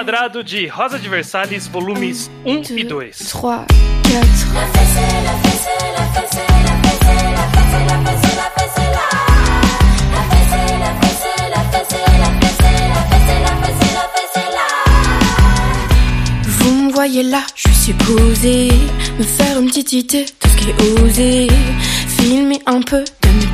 Quadrado de Rosa de Versalhes, volumes 1 e 2. 3, 4. Vous me voyez là, je suis posé Me faire une petite idée de ce qui est osé Filmer un peu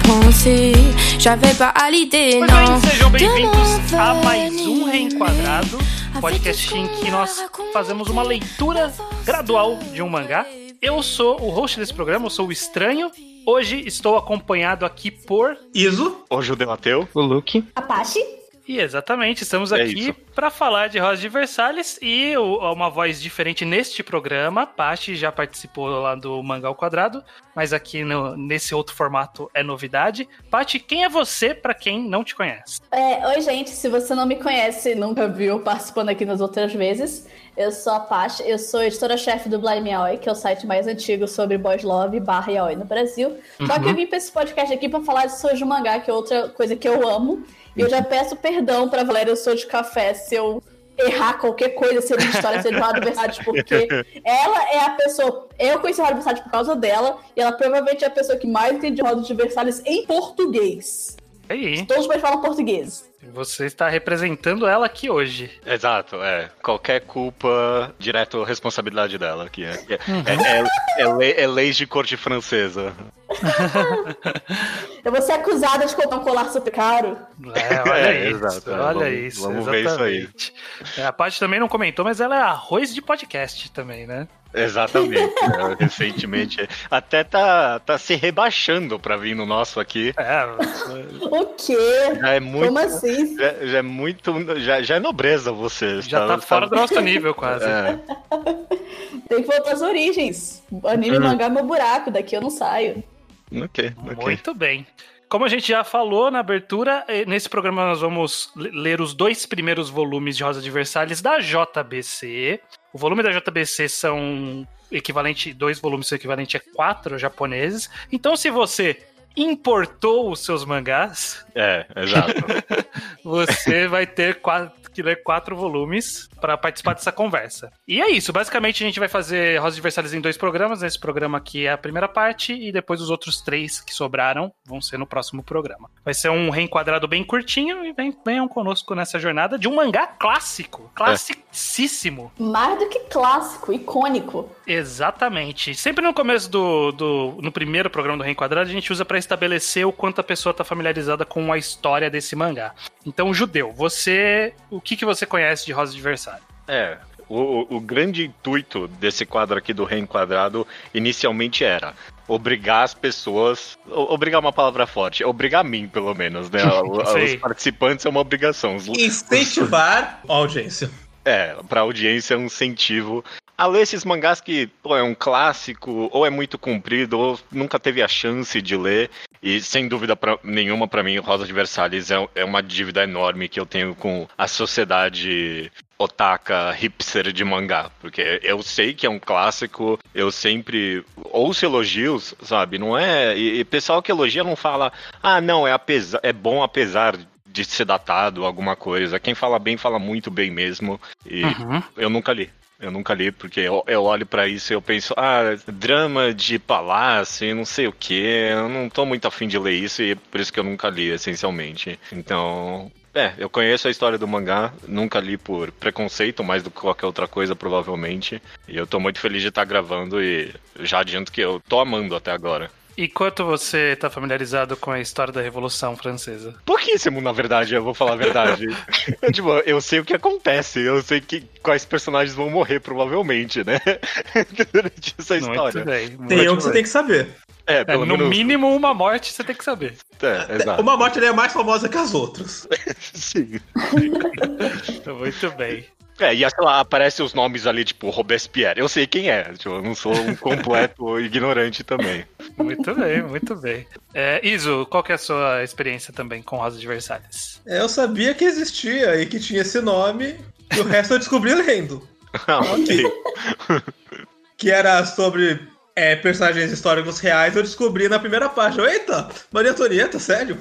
pensées J'avais pas à l'idée, Pois non bem, sejam bem-vindos a mais um. Reenquadrado, podcast em que nós fazemos uma leitura gradual de um mangá. Eu sou o host desse programa, eu sou o Estranho. Hoje estou acompanhado aqui por. Iso? O Judeu Ateu. O Luke. Apache? E exatamente, estamos É aqui para falar de Rosa de Versalhes e o- uma voz diferente neste programa. Paty já participou lá do Mangá ao Quadrado, mas aqui no- nesse outro formato é novidade. Paty, quem é você para quem não te conhece? É, oi, gente. Se você não me conhece e nunca viu participando aqui nas outras vezes, eu sou a Apache, eu sou editora-chefe do Blind Yaoi, que é o site mais antigo sobre boys love barra yaoi no Brasil. Só que eu vim pra esse podcast aqui pra falar de Sojo Mangá, que é outra coisa que eu amo. Eu já peço perdão pra Valéria Sou de Café se eu errar qualquer coisa, ser uma história, ser de Versalhes, porque ela é a pessoa. Eu conheci Roda Versalhes por causa dela, e ela provavelmente é a pessoa que mais entende Roda de Versalhes em português. Aí, Todos mais falam português. Você está representando ela aqui hoje. Exato, é. Qualquer culpa, direto responsabilidade dela. Aqui é, é, é, é, é lei- é leis de corte francesa. Eu vou ser acusada de comprar um colar super caro. É, olha É, isso, exato, é, olha vamos- isso. vamos ver isso aí. exatamente. É, a Paty também não comentou, mas ela é arroz de podcast também, né? Exatamente. é, recentemente. Até tá, tá se rebaixando pra vir no nosso aqui. É, O quê? Já é muito. Como assim? Já, já é muito. Já, já é nobreza você. já tá fora do nosso nível quase. É, Tem que voltar às origens. Anime e mangá é meu buraco, daqui eu não saio. ok, ok. Muito bem. Como a gente já falou na abertura, eh, nesse programa nós vamos le- ler os dois primeiros volumes de Rosa de Versalhes da JBC. O volume da JBC são equivalente, dois volumes são equivalente a quatro japoneses. Então, se você importou os seus mangás, É, exato. você vai ter quatro, que ler quatro volumes para participar dessa conversa. E é isso. Basicamente, a gente vai fazer Rosa Versalhes em dois programas. Esse programa aqui é a primeira parte, e depois os outros três que sobraram vão ser no próximo programa. Vai ser um reenquadrado bem curtinho e vem- venham conosco nessa jornada de um mangá clássico. Classicíssimo. Mais do que clássico, icônico. Exatamente. Sempre no começo do, do no primeiro programa do Reenquadrado, a gente usa para estabelecer o quanto a pessoa está familiarizada com a história desse mangá. Então, Judeu, você, o que, que você conhece de Rosa de Versalhes? É, o, o- grande intuito desse quadro aqui do reenquadrado inicialmente era obrigar as pessoas. Obrigar é uma palavra forte, obrigar a mim, pelo menos, né? Os participantes é uma obrigação. Os- Incentivar a audiência. É, pra audiência é um incentivo a ler esses mangás que pô, é um clássico, ou é muito comprido, ou nunca teve a chance de ler. E sem dúvida pra, nenhuma, pra mim, Rosa de Versalhes é, é uma dívida enorme que eu tenho com a sociedade otaka hipster de mangá. Porque eu sei que é um clássico, eu sempre ouço elogios, sabe? Não é. E, e pessoal que elogia não fala, ah, não, é, apesar, é bom apesar de ser datado, alguma coisa. Quem fala bem, fala muito bem mesmo. E Uhum. eu nunca li. Eu nunca li, porque eu, eu olho pra isso e eu penso, ah, drama de palácio, não sei o que, eu não tô muito afim de ler isso e é por isso que eu nunca li, essencialmente. Então, é, eu conheço a história do mangá, nunca li por preconceito, mais do que qualquer outra coisa, provavelmente. E eu tô muito feliz de estar gravando e já adianto que eu tô amando até agora. E quanto você está familiarizado com a história da Revolução Francesa? Pouquíssimo, na verdade, eu vou falar a verdade. tipo, eu sei o que acontece, eu sei que, quais personagens vão morrer, provavelmente, né? Durante essa história. Muito bem. Tem muito um que você tem que saber. É, É, pelo no menos. mínimo, uma morte você tem que saber. É, exato. Uma morte é mais famosa que as outras. Sim. Muito bem. É, e sei lá, aparecem os nomes ali, tipo, Robespierre. Eu sei quem é, tipo, eu não sou um completo ignorante também. Muito bem, muito bem. É, Iso, qual que é a sua experiência também com Rosa de Versalhes? Eu sabia que existia e que tinha esse nome, e o resto eu descobri lendo. Ah, ok. Que era sobre é, personagens históricos reais, eu descobri na primeira página. Eita, Maria Antonieta, sério?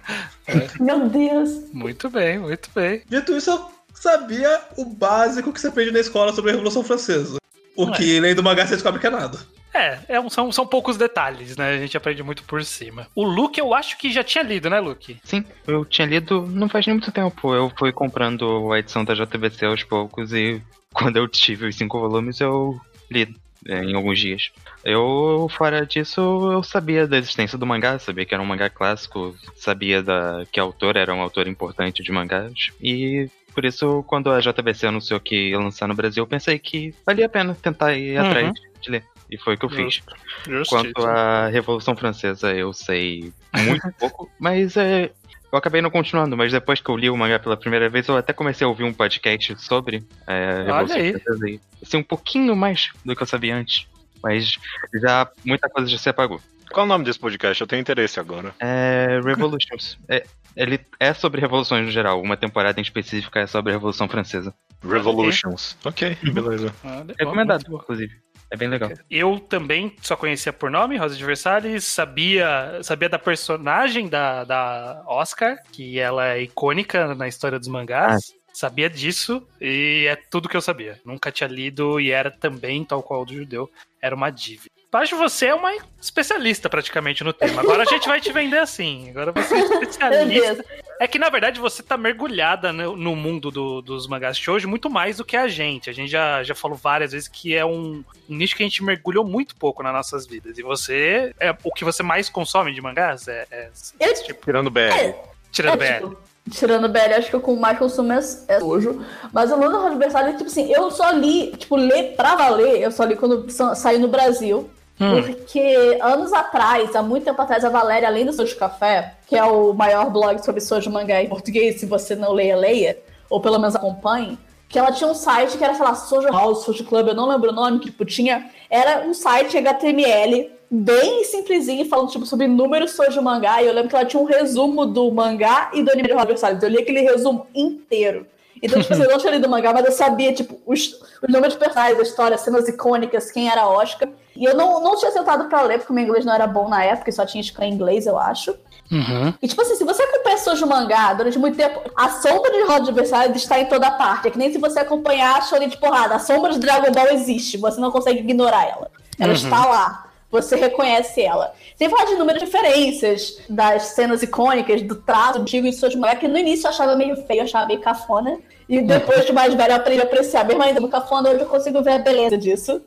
Meu Deus. Muito bem, muito bem. Dito isso, eu sabia o básico que você aprende na escola sobre a Revolução Francesa. O que, lendo do mangá, você descobre que é nada. É, é um- são, são poucos detalhes, né? A gente aprende muito por cima. O Luke, eu acho que já tinha lido, né, Luke? Sim, eu tinha lido não faz nem muito tempo. Eu fui comprando a edição da JVC aos poucos e quando eu tive os cinco volumes eu li é, em alguns dias. Eu, fora disso, eu sabia da existência do mangá, sabia que era um mangá clássico, sabia da, que a autora era um autor importante de mangás e por isso, quando a JVC anunciou que ia lançar no Brasil, eu pensei que valia a pena tentar ir Uhum. atrás de ler. E foi o que eu fiz. Justo. Quanto à Revolução Francesa, eu sei muito pouco, mas é, eu acabei não continuando. Mas depois que eu li o mangá pela primeira vez, eu até comecei a ouvir um podcast sobre é, Revolução. Francesa. E, assim, um pouquinho mais do que eu sabia antes. Mas já muita coisa já se apagou. Qual o nome desse podcast? Eu tenho interesse agora. É, Revolutions. É, ele é sobre revoluções no geral. Uma temporada em específica é sobre a Revolução Francesa. Revolutions. Ok, beleza. Ah, legal, Recomendado, inclusive. É bem legal. Eu também só conhecia por nome, Rosa de Versalhes, sabia, sabia da personagem da, da Oscar, que ela é icônica na história dos mangás. Sabia disso e é tudo que eu sabia. Nunca tinha lido e era também, tal qual o do judeu, era uma dívida. Acho que você é uma especialista praticamente no tema. Agora a gente vai te vender assim. Agora você é especialista. É que, na verdade, você tá mergulhada no, no mundo do- dos mangás de hoje muito mais do que a gente. A gente já, já falou várias vezes que é um, um nicho que a gente mergulhou muito pouco nas nossas vidas. E você, é o que você mais consome de mangás? É, é Eu, Tirando BR. tirando é, BL. tipo, tirando o BL, acho que o que eu mais consumo é, é Sojo. Mas o Luna Adversário, tipo assim, eu só li, tipo, ler pra valer, eu só li quando sa- saiu no Brasil. Hum. Porque anos atrás, há muito tempo atrás, a Valéria, além do Sojo Café, que é o maior blog sobre Sojo Mangá em português, se você não leia, leia, ou pelo menos acompanhe, que ela tinha um site que era, sei lá, Sojo House, Sojo Club, eu não lembro o nome, que tipo, tinha. Era um site HTML bem simplesinho, falando tipo, sobre números Sojo Mangá, e eu lembro que ela tinha um resumo do mangá e do anime de Robert Salles. Eu li aquele resumo inteiro. Então, tipo, assim, eu não tinha lido o mangá, mas eu sabia, tipo, os, os números de personagens, a história, cenas icônicas, quem era Oscar. E eu não, não tinha sentado pra ler, porque o meu inglês não era bom na época, e só tinha escrito em inglês, eu acho. Uhum. E tipo assim, se você acompanha Sojo Mangá durante muito tempo, a sombra de Roda Adversário está em toda parte. É que nem se você acompanhar a Shonen de porrada. A sombra de Dragon Ball existe, você não consegue ignorar ela. Ela está lá. Você reconhece ela. Sem falar de inúmeras referências das cenas icônicas, do traço antigo de Sojo Mangá, que no início eu achava meio feio, eu achava meio cafona. E depois de mais velho eu aprendi a apreciar. Mesmo ainda no cafona, hoje eu consigo ver a beleza disso.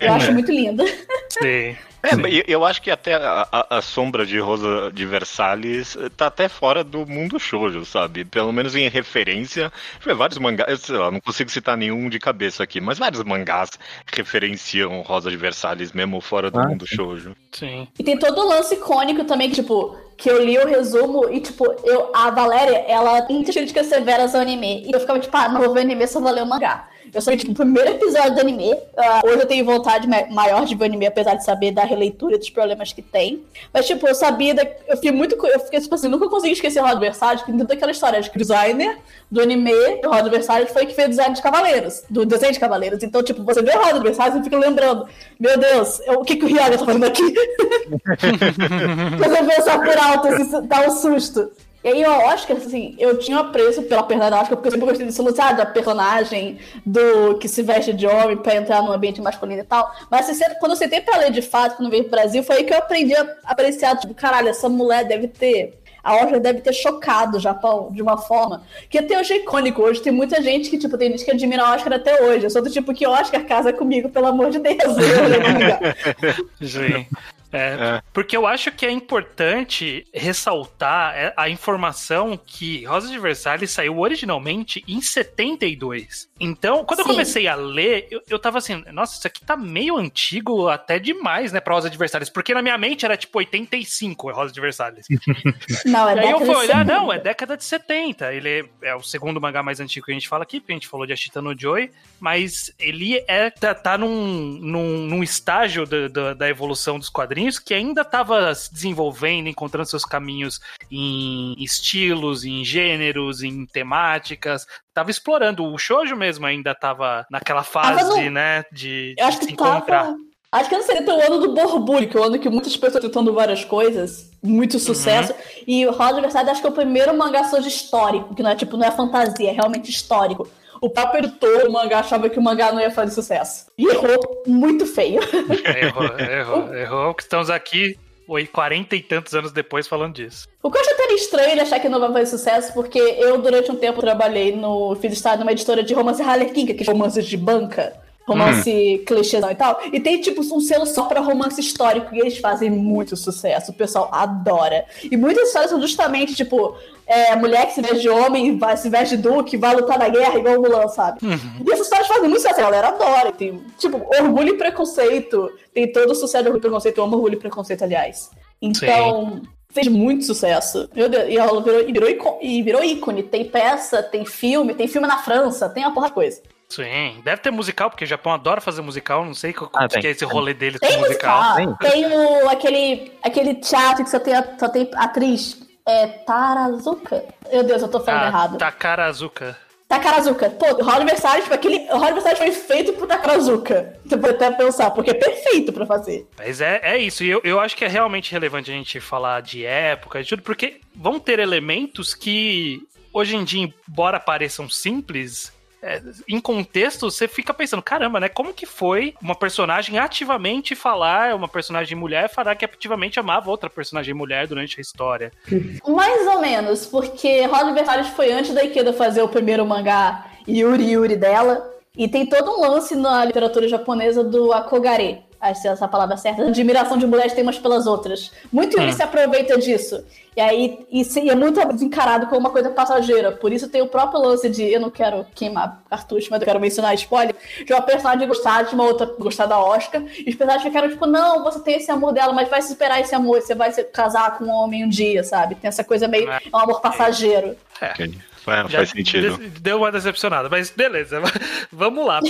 Eu acho muito linda. Sim. É, mas eu- acho que até a, a- a sombra de Rosa de Versalhes eh, tá até fora do mundo shoujo, sabe? Pelo menos em referência. Vários mangás, eu sei lá, não consigo citar nenhum de cabeça aqui, mas vários mangás referenciam Rosa de Versalhes mesmo fora do Ah, mundo shoujo. Sim. E tem todo o lance icônico também, que, tipo, que eu li o resumo e, tipo, eu, a Valéria, ela tem críticas severas ao anime. E eu ficava, tipo, ah, não vou ver anime, só vou ler o mangá. Eu li, tipo, o primeiro episódio do anime. Ah, hoje eu tenho vontade ma- maior de ver o anime, apesar de saber da releitura dos problemas que tem. Mas, tipo, eu sabia. Da, eu fiquei muito. Eu fiquei, tipo assim, nunca consegui esquecer o Rod Versalhes, que tem toda aquela história de o designer do anime, do Rod Versalhes, foi que fez o design de Cavaleiros, do desenho de Cavaleiros. Então, tipo, você vê o Rod e fica lembrando, meu Deus, eu- o que, que o Ryaga tá fazendo aqui? Você pensa por alto, assim, dá um susto. E aí, o Oscar, assim, eu tinha um apreço pela personagem Oscar, porque eu sempre gostei lance, ah, da personagem do que se veste de homem pra entrar num ambiente masculino e tal. Mas assim, quando eu sentei pra ler de fato, quando veio pro Brasil, foi aí que eu aprendi a apreciar, tipo, caralho, essa mulher deve ter. A Oscar deve ter chocado o Japão de uma forma que até hoje é icônico. Hoje tem muita gente que, tipo, tem gente que admira a Oscar até hoje. Eu sou do tipo que Oscar casa comigo, pelo amor de Deus. Eu, Sim. É, Porque eu acho que é importante ressaltar é, a informação que Rosa de Versalhes saiu originalmente em 72. Então, quando eu Sim. comecei a ler, eu, eu tava assim, nossa, isso aqui tá meio antigo até demais, né, pra Rosa de Versalhes. Porque na minha mente era tipo 85 Rosa de Versalhes. não, é E aí eu fui de olhar, 70. não, é década de 70. Ele é, é o segundo mangá mais antigo que a gente fala aqui, porque a gente falou de Ashita no Joy, mas ele é, tá, tá num, num, num estágio da, da, da evolução dos quadrinhos que ainda estava se desenvolvendo, encontrando seus caminhos em estilos, em gêneros, em temáticas. Tava explorando. O shoujo mesmo ainda tava naquela fase, né, de, de que se encontrar. tava. Acho que não seria tão o ano do borbulho, que é o ano que muitas pessoas tentando várias coisas, muito sucesso. Uhum. E o Rosa Versailles acho que é o primeiro mangá soja histórico, que não é tipo, não é fantasia, é realmente histórico. O próprio editor do mangá achava que o mangá não ia fazer sucesso. E errou muito feio. Errou, errou, errou. que Estamos aqui oi, 40 e tantos anos depois falando disso. O que eu acho até estranho ele achar que não vai fazer sucesso, porque eu, durante um tempo, trabalhei no. Fiz estágio numa editora de romance Harlequin, que é romances de banca. Romance Hum. clichêzão e tal. E tem, tipo, um selo só pra romance histórico. E eles fazem muito sucesso. O pessoal adora. E muitas histórias são justamente, tipo, é, mulher que se veste de homem, vai, se veste de duque, vai lutar na guerra, igual o Mulan, sabe? Uhum. E essas histórias fazem muito sucesso. A galera adora. Tem, tipo, orgulho e preconceito. Tem todo o sucesso de orgulho e preconceito. Eu amo orgulho e preconceito, aliás. Então. Fez muito sucesso. Meu Deus, e ela virou, e virou, ícone, e virou ícone. Tem peça, tem filme, tem filme na França, tem uma porra de coisa. Sim, deve ter musical, porque o Japão adora fazer musical, não sei qual Ah, que é esse rolê deles Tem com musical. musical. Tem o, aquele, aquele teatro que só tem, a- só tem atriz. É Tarazuka? Meu Deus, eu tô falando Ah, errado. Takara Azuka. Takarazuka. Pô, o Hall Aniversário, tipo, aquele. O Hall Aniversário foi feito pro Takarazuka. Você pode até pensar, porque é perfeito pra fazer. Mas é, é isso, e eu, eu acho que é realmente relevante a gente falar de época e tudo, porque vão ter elementos que hoje em dia, embora pareçam simples, é, em contexto você fica pensando, caramba, né? Como que foi uma personagem ativamente falar, uma personagem mulher falar que ativamente amava outra personagem mulher durante a história? Mais ou menos, porque Hall Aniversário foi antes da Ikeda fazer o primeiro mangá Yuri Yuri dela. E tem todo um lance na literatura japonesa do akogare. Acho que é essa a palavra certa. Admiração de mulheres tem umas pelas outras. Muito Yuri se aproveita disso. E aí e, se- e é muito encarado como uma coisa passageira. Por isso tem o próprio lance de. Eu não quero queimar cartucho, mas eu quero mencionar spoiler. De uma personagem gostar de uma outra gostar da Oscar. E os personagens ficaram tipo, não, você tem esse amor dela, mas vai se esperar esse amor. Você vai se casar com um homem um dia, sabe? Tem essa coisa meio. É um amor passageiro. Ok. É, faz sentido. Deu uma decepcionada, mas beleza, vamos lá.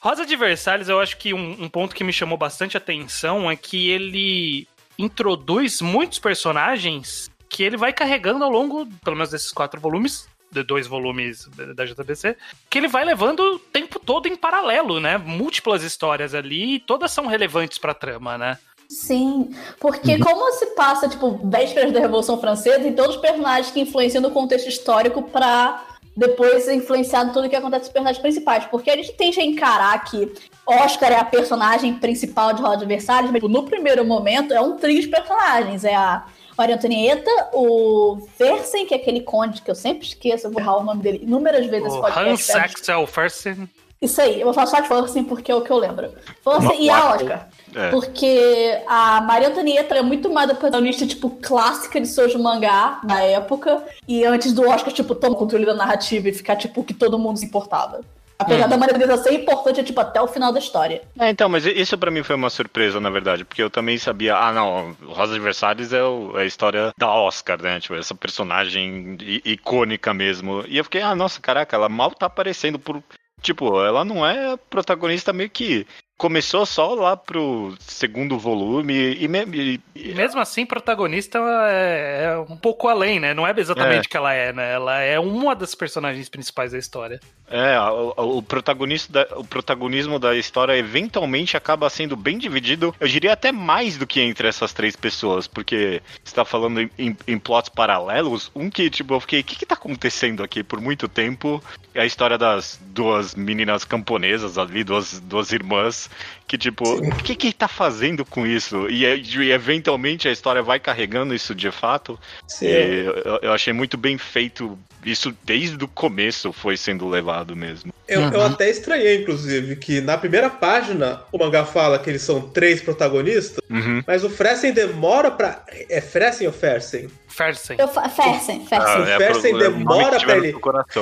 Rosa de Versalhes, eu acho que um, um ponto que me chamou bastante atenção é que ele introduz muitos personagens que ele vai carregando ao longo, pelo menos desses quatro volumes, de dois volumes da JBC, que ele vai levando o tempo todo em paralelo, né? Múltiplas histórias ali, e todas são relevantes pra trama, né? Sim, porque como se passa, tipo, vésperas da Revolução Francesa, tem todos os personagens que influenciam no contexto histórico pra depois influenciar tudo que acontece nos personagens principais. Porque a gente tende a encarar que Oscar é a personagem principal de Roda Versalhes, mas tipo, no primeiro momento é um trio de personagens. É a Maria Antonieta, o Fersen, que é aquele conde que eu sempre esqueço, eu vou errar o nome dele inúmeras vezes O. Hans Axel Fersen. Isso aí, eu vou falar só de Forsen porque é o que eu lembro. Forsen e a. Oscar. É. Porque a Maria Antonieta é muito mais a protagonista, tipo, clássica de Soujo Mangá na época. E antes do Oscar, tipo, toma o controle da narrativa e ficar, tipo, que todo mundo se importava. Apesar da Maria Antonieta ser importante, é, tipo, até o final da história. É, então, mas isso pra mim foi uma surpresa, na verdade, porque eu também sabia, ah, não, Rosa Versalhes é, o- é a história da Oscar, né? Tipo, essa personagem icônica mesmo. E eu fiquei, ah, nossa, caraca, ela mal tá aparecendo por. Tipo, ela não é protagonista meio que. Começou só lá pro segundo volume e, e- E mesmo assim, protagonista é, é um pouco além, né? Não é exatamente o que ela é, né? Ela é uma das personagens principais da história. É, o, o protagonista da- o protagonismo da história eventualmente acaba sendo bem dividido, eu diria até mais do que entre essas três pessoas, porque você tá falando em, em- em plots paralelos, um que, tipo, eu fiquei, o que que tá acontecendo aqui por muito tempo? É a história das duas meninas camponesas ali, duas, duas irmãs, que, tipo, o que que tá fazendo com isso? E, é- e eventualmente a história vai carregando isso de fato, Sim. e eu, eu achei muito bem feito. Isso desde o começo foi sendo levado mesmo. Eu, eu até estranhei, inclusive, que na primeira página o mangá fala que eles são três protagonistas, Uhum. mas o Fressen demora pra. É Fressen ou Fersen? Fersen. Eu Fersen, Fersen. Ah, o Fersen pro- é o nome demora pra ele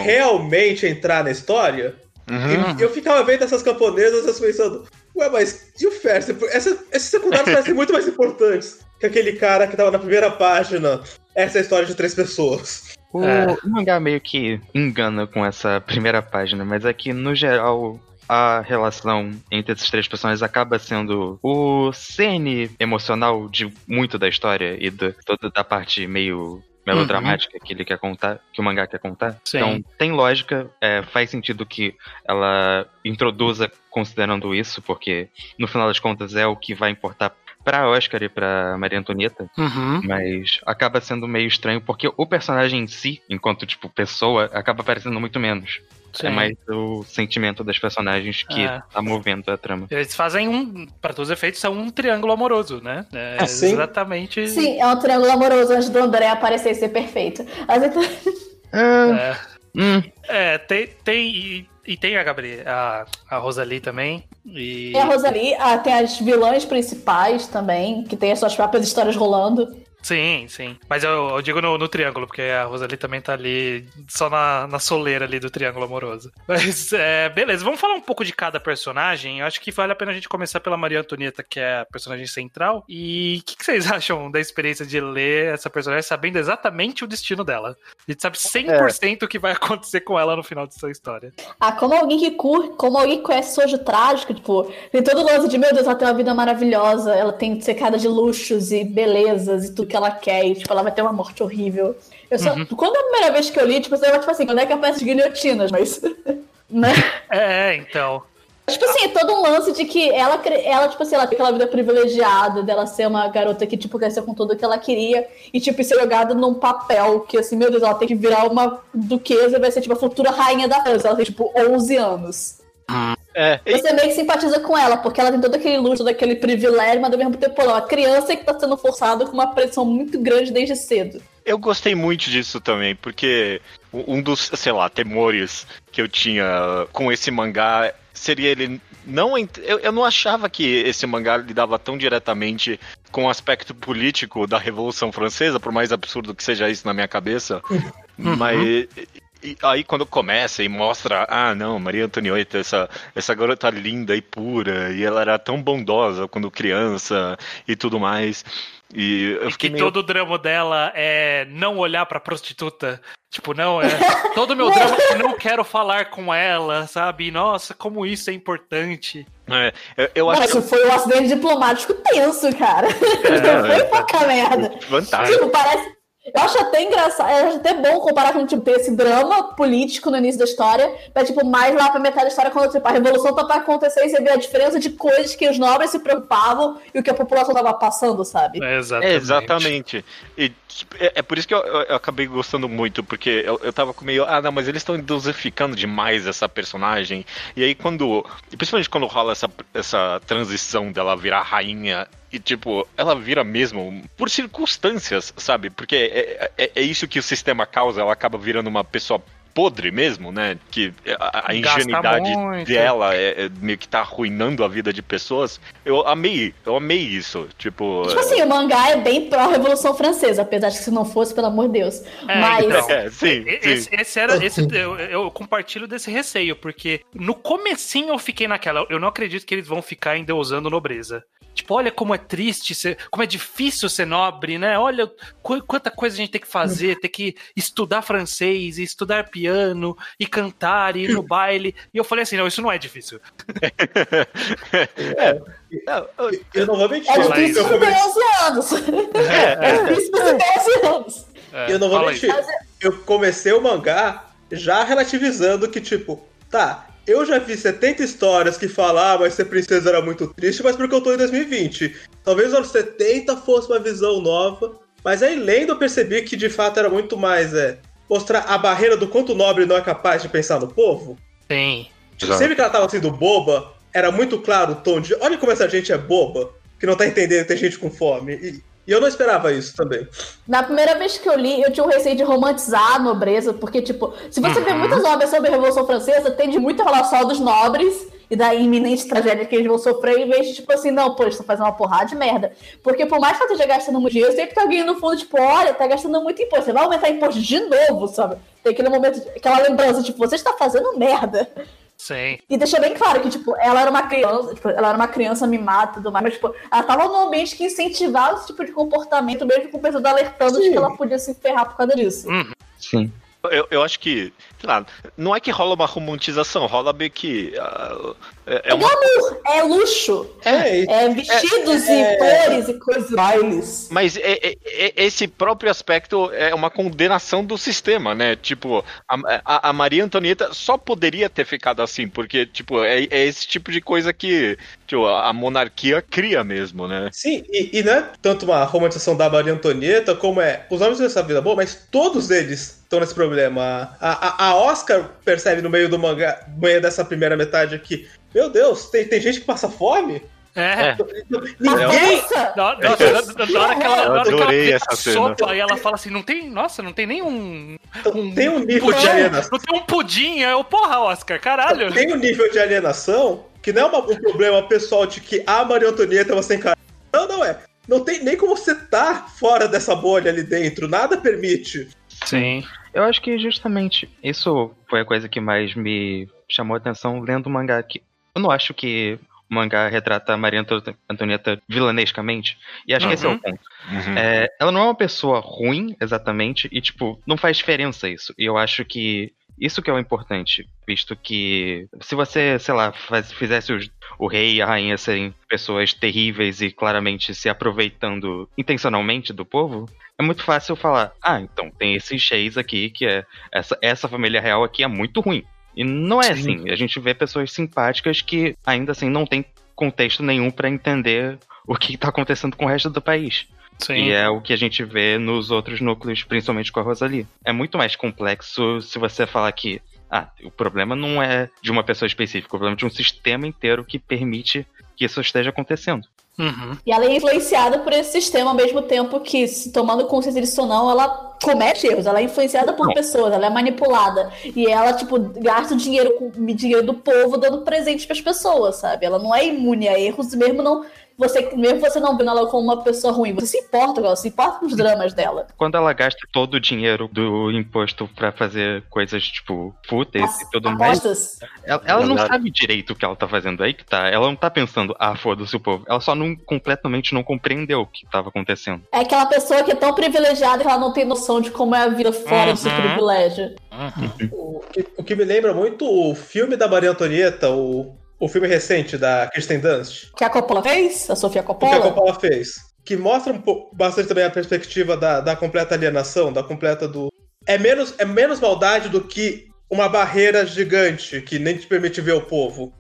realmente entrar na história. Uhum. E eu ficava vendo essas camponesas pensando, ué, mas e o Fersen? Essa, esses secundários parecem muito mais importantes que aquele cara que tava na primeira página. Essa é a história de três pessoas. O, É. o mangá meio que engana com essa primeira página, mas aqui, no geral, a relação entre esses três personagens acaba sendo o cerne emocional de muito da história e do, toda da parte meio melodramática que ele quer contar, que o mangá quer contar. Sim. Então tem lógica, é, faz sentido que ela introduza considerando isso, porque no final das contas é o que vai importar pra Oscar e pra Maria Antonieta, Uhum. mas acaba sendo meio estranho porque o personagem em si, enquanto tipo pessoa, acaba aparecendo muito menos. Sim. É mais o sentimento das personagens que É. tá movendo a trama. Eles fazem um, para todos os efeitos, são um triângulo amoroso, né? É Ah, sim? exatamente. Sim, é um triângulo amoroso antes do André aparecer e ser perfeito. Mas então... É, Hum, é, tem, tem e, e tem a Gabriela, a, a Rosalie também. E Tem a Rosalie, ah, tem as vilãs principais também, que tem as suas próprias histórias rolando. Sim, sim. Mas eu, eu digo no, no triângulo, porque a Rosalie também tá ali só na, na soleira ali do triângulo amoroso. Mas é, beleza, vamos falar um pouco de cada personagem. Eu acho que vale a pena a gente começar pela Maria Antonieta, que é a personagem central. E o que, que vocês acham da experiência de ler essa personagem sabendo exatamente o destino dela? A gente sabe 100% o que vai acontecer com ela no final dessa história. Ah, como alguém que curte, como alguém que conhece Sojo Trágico, tipo, tem todo o lance de, meu Deus, ela tem uma vida maravilhosa, ela tem secada de luxos e belezas e tudo que ela quer, e, tipo, ela vai ter uma morte horrível. Eu só, Quando é a primeira vez que eu li, tipo, eu tipo assim, quando é que aparece as guilhotinas, mas... né? É, então. Tipo assim, é todo um lance de que ela, ela, tipo assim, ela tem aquela vida privilegiada dela ser uma garota que, tipo, cresceu com tudo que ela queria e, tipo, ser jogada num papel que, assim, meu Deus, ela tem que virar uma duquesa e vai ser, tipo, a futura rainha da França. Ela tem, tipo, 11 anos. É, Você meio que simpatiza com ela, porque ela tem todo aquele luxo, todo aquele privilégio, mas ao mesmo tempo ela é uma criança que tá sendo forçada com uma pressão muito grande desde cedo. eu gostei muito disso também, porque um dos, sei lá, temores que eu tinha com esse mangá seria ele não ent- eu, eu não achava que esse mangá lidava tão diretamente com o aspecto político da Revolução Francesa, por mais absurdo que seja isso na minha cabeça. Mas e- aí quando começa e mostra, ah não, Maria Antonieta, essa, essa garota linda e pura, e ela era tão bondosa quando criança e tudo mais. E eu E fiquei que meio... todo o drama dela é não olhar pra prostituta. Tipo, não, é. Todo o meu drama é não quero falar com ela, sabe? Nossa, como isso é importante. É, eu, eu acho Mas que isso foi um acidente diplomático tenso, cara. É, Não foi é. pouca merda. fantástico. Tipo, parece. Eu acho até engraçado, eu acho até bom comparar com tipo, ter esse drama político no início da história, mas tipo, mais lá pra metade da história, quando tipo, a revolução tá pra acontecer e você vê a diferença de coisas que os nobres se preocupavam e o que a população tava passando, sabe? É, exatamente. É, exatamente. E tipo, é, é por isso que eu, eu- eu acabei gostando muito, porque eu, eu tava com meio, ah, não, mas eles estão dosificando demais essa personagem. E aí quando, principalmente quando rola essa, essa transição dela virar rainha e tipo, ela vira mesmo por circunstâncias, sabe? Porque é, é, é isso que o sistema causa, ela acaba virando uma pessoa podre mesmo, né? Que a, a ingenuidade dela é, é meio que tá arruinando a vida de pessoas. Eu amei, eu amei isso. Tipo, Tipo assim, o mangá é bem pró-revolução francesa, apesar de que se não fosse, pelo amor de Deus. É, mas. então. É, sim, E- sim. Esse, esse era. Esse, eu, eu compartilho desse receio, porque no comecinho eu fiquei naquela. Eu não acredito que eles vão ficar endeusando nobreza. Tipo, olha como é triste, ser, como é difícil ser nobre, né? Olha qu- quanta coisa a gente tem que fazer, ter que estudar francês, e estudar piano, e cantar, e ir no baile. E eu falei assim: não, isso não é difícil. Não, eu- Eu não vou mentir. É difícil eu, por come- 11 anos. É difícil por 11 anos. É, eu não vou fala aí. mentir. Eu comecei o mangá já relativizando que, tipo, tá, eu já vi 70 histórias que falam, ah, mas ser princesa era muito triste, mas porque eu tô em 2020. Talvez os anos 70 fosse uma visão nova. Mas aí lendo eu percebi que de fato era muito mais, é, mostrar a barreira do quanto o nobre não é capaz de pensar no povo. Sim. Tipo, sempre que ela tava sendo boba, era muito claro o tom de. Olha como essa gente é boba, que não tá entendendo que tem gente com fome. E, e eu não esperava isso também. Na primeira vez que eu li, eu tinha um receio de romantizar a nobreza, porque, tipo, se você vê muitas obras sobre a Revolução Francesa, tem de muito falar só dos nobres e da iminente tragédia que eles vão sofrer, em vez de, tipo assim, não, pô, eles estão fazendo uma porrada de merda. Porque por mais que ela esteja gastando muito dinheiro, sempre tem alguém no fundo, tipo, olha, tá gastando muito imposto, você vai aumentar imposto de novo, sabe? Tem aquele momento, aquela lembrança, tipo, você está fazendo merda. Sim. E deixou bem claro que, tipo, ela era uma criança, tipo, ela era uma criança mimada e tudo mais, mas, tipo, ela tava num ambiente que incentivava esse tipo de comportamento, mesmo com o pessoal alertando de Sim. que ela podia se ferrar por causa disso. sim. Eu, eu acho que, sei lá, não é que rola uma romantização, rola meio que. ah, É, É uma, glamour, é luxo. É, É vestidos É, e é. cores e coisas. Bailes. Mas é- é- é- esse próprio aspecto é uma condenação do sistema, né? Tipo, a, a- a Maria Antonieta só poderia ter ficado assim, porque, tipo, é, é esse tipo de coisa que tipo, a a monarquia cria mesmo, né? Sim, e, e não é tanto uma romantização da Maria Antonieta como é os homens dessa vida boa, mas todos eles estão nesse problema. A, a, a Oscar percebe no meio do mangá, no meio dessa primeira metade aqui, meu Deus, tem, tem gente que passa fome? É. Ninguém. Nossa! Na, hora que ela, na hora que ela adorei vê essa a cena. sopa e ela fala assim, não tem, nossa, não tem nenhum um Tem um nível de pudim, alienação. não tem um pudim, é o porra, Oscar, caralho. Tem um nível de alienação que não é uma- um problema pessoal de que a Maria Antonieta você encara. Não, não é. Não tem nem como você tá fora dessa bolha ali dentro. Nada permite. Sim. Eu acho que justamente isso foi a coisa que mais me chamou a atenção lendo o mangá. Que eu não acho que o mangá retrata a Maria Anto- Antonieta vilanescamente. E acho que esse é o Uhum. ponto. Uhum. É, ela não é uma pessoa ruim, exatamente, e, tipo, não faz diferença isso. E eu acho que isso que é o importante, visto que se você, sei lá, faz- fizesse os- o rei e a rainha serem pessoas terríveis e claramente se aproveitando intencionalmente do povo, é muito fácil falar, ah, então tem esses reis aqui que é essa, essa família real aqui é muito ruim. E não é Sim. assim. A gente vê pessoas simpáticas que ainda assim não tem contexto nenhum pra entender o que tá acontecendo com o resto do país. Sim. E é o que a gente vê nos outros núcleos, principalmente com a Rosalie. É muito mais complexo se você falar que ah, o problema não é de uma pessoa específica, o problema é de um sistema inteiro que permite que isso esteja acontecendo. Uhum. E ela é influenciada por esse sistema ao mesmo tempo que, se tomando consciência disso ou não, ela comete erros. Ela é influenciada por Não. pessoas, ela é manipulada. E ela, tipo, gasta o dinheiro com o dinheiro do povo dando presentes pras pessoas, sabe? Ela não é imune a erros, mesmo não. Você, mesmo você não vendo ela como uma pessoa ruim, você se importa com ela, se importa com os dramas dela. Quando ela gasta todo o dinheiro do imposto pra fazer coisas tipo fúteis e tudo mais, Apostas. ela, ela não sabe direito o que ela tá fazendo aí que tá. Ela não tá pensando, ah, foda-se o povo. Ela só não completamente não compreendeu o que tava acontecendo. É aquela pessoa que é tão privilegiada que ela não tem noção de como é a vida fora do seu Uhum. privilégio. O que, o que me lembra muito o filme da Maria Antonieta, o, o filme recente da Kirsten Dunst, Que a Coppola fez? A Sofia o que a Coppola? Coppola fez. Que mostra um pouco, bastante também a perspectiva da, da completa alienação, da completa do. É menos, é menos maldade do que uma barreira gigante que nem te permite ver o povo.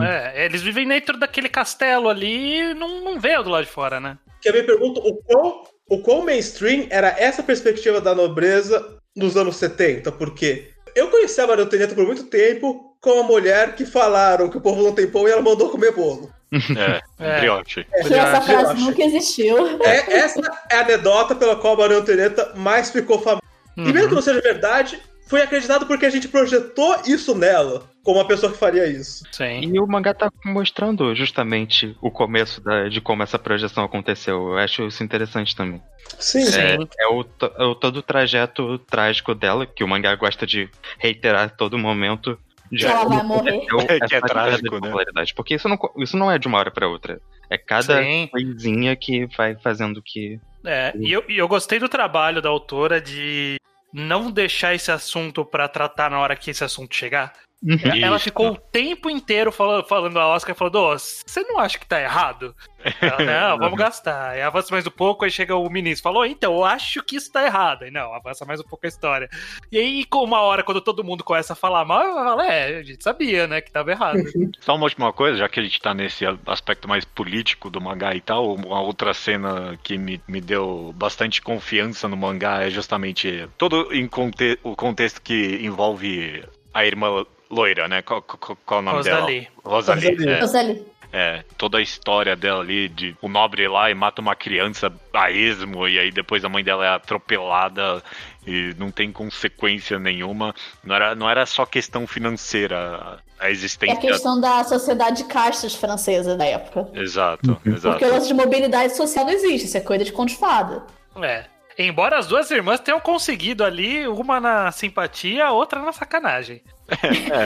É, eles vivem dentro daquele castelo ali e não, não vê o do lado de fora, né? Que eu me pergunto o quão, o quão mainstream era essa perspectiva da nobreza nos anos 70, porque eu conheci a Maria Antonieta por muito tempo com uma mulher que falaram que o povo não tem pão e ela mandou comer bolo. É, É. brioche. Que essa frase acho. nunca existiu. É, essa é a anedota pela qual a Maria Antonieta mais ficou famosa. E mesmo que não seja verdade, foi acreditado porque a gente projetou isso nela, como uma pessoa que faria isso. Sim. E o mangá tá mostrando justamente o começo da- de como essa projeção aconteceu. Eu acho isso interessante também. Sim. É, Sim. é o, é o todo o trajeto trágico dela, que o mangá gosta de reiterar a todo momento. Que ela vai como morrer. Que é essa queda trágico, de né? popularidade. Porque isso não, isso não é de uma hora pra outra. É cada Sim. coisinha que vai fazendo que. É, e eu, e eu gostei do trabalho da autora de não deixar esse assunto pra tratar na hora que esse assunto chegar. Ela Isso. ficou o tempo inteiro falando, falando a Oscar, falando, você não acha que tá errado? Ela, não, vamos gastar. Aí avança mais um pouco, aí chega o ministro, falou, então, eu acho que isso tá errado. Aí não, avança mais um pouco a história. E aí, com uma hora, quando todo mundo começa a falar mal, ela fala, é, a gente sabia, né, que tava errado. Só uma última coisa, já que a gente tá nesse aspecto mais político do mangá e tal, uma outra cena que me, me deu bastante confiança no mangá é justamente todo em conte o contexto que envolve a irmã loira, né? Qual, qual, qual o nome Rosalie. dela? Rosalie. Rosalie. é. Roseli. É, toda a história dela ali, de o nobre ir lá e mata uma criança a esmo, e aí depois a mãe dela é atropelada e não tem consequência nenhuma. Não era, não era só questão financeira a É a existência. questão da sociedade de castas francesa da época. Exato, Porque o exato. lance de mobilidade social não existe, isso é coisa de conto de fada. É. Embora as duas irmãs tenham conseguido ali, uma na simpatia, a outra na sacanagem.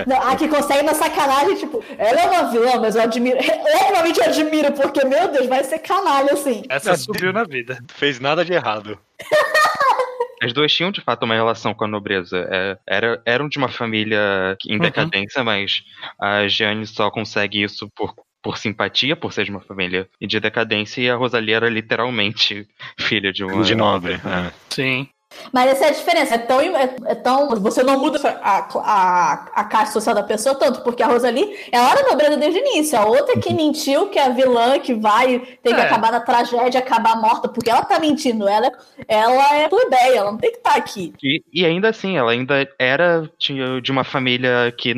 Não, A que consegue na sacanagem, tipo, ela é uma vilã, mas eu admiro. Obviamente eu admiro, porque, meu Deus, vai ser canalha assim. Essa subiu na vida. Fez nada de errado. as duas tinham de fato uma relação com a nobreza. É, era, eram de uma família em Uhum. decadência, mas a Jeanne só consegue isso por, por simpatia, por ser de uma família de decadência, e a Rosalie era literalmente filha de uma. De nobre. é. Sim. Mas essa é a diferença. É tão, é, é tão. Você não muda a, a, a caixa social da pessoa tanto, porque a Rosalie ela era nobreza desde o início. A outra que mentiu, que é a vilã que vai ter que É. acabar na tragédia, acabar morta, porque ela tá mentindo. Ela, ela é plebeia, ela não tem que estar aqui. E, e ainda assim, ela ainda era tinha, de uma família que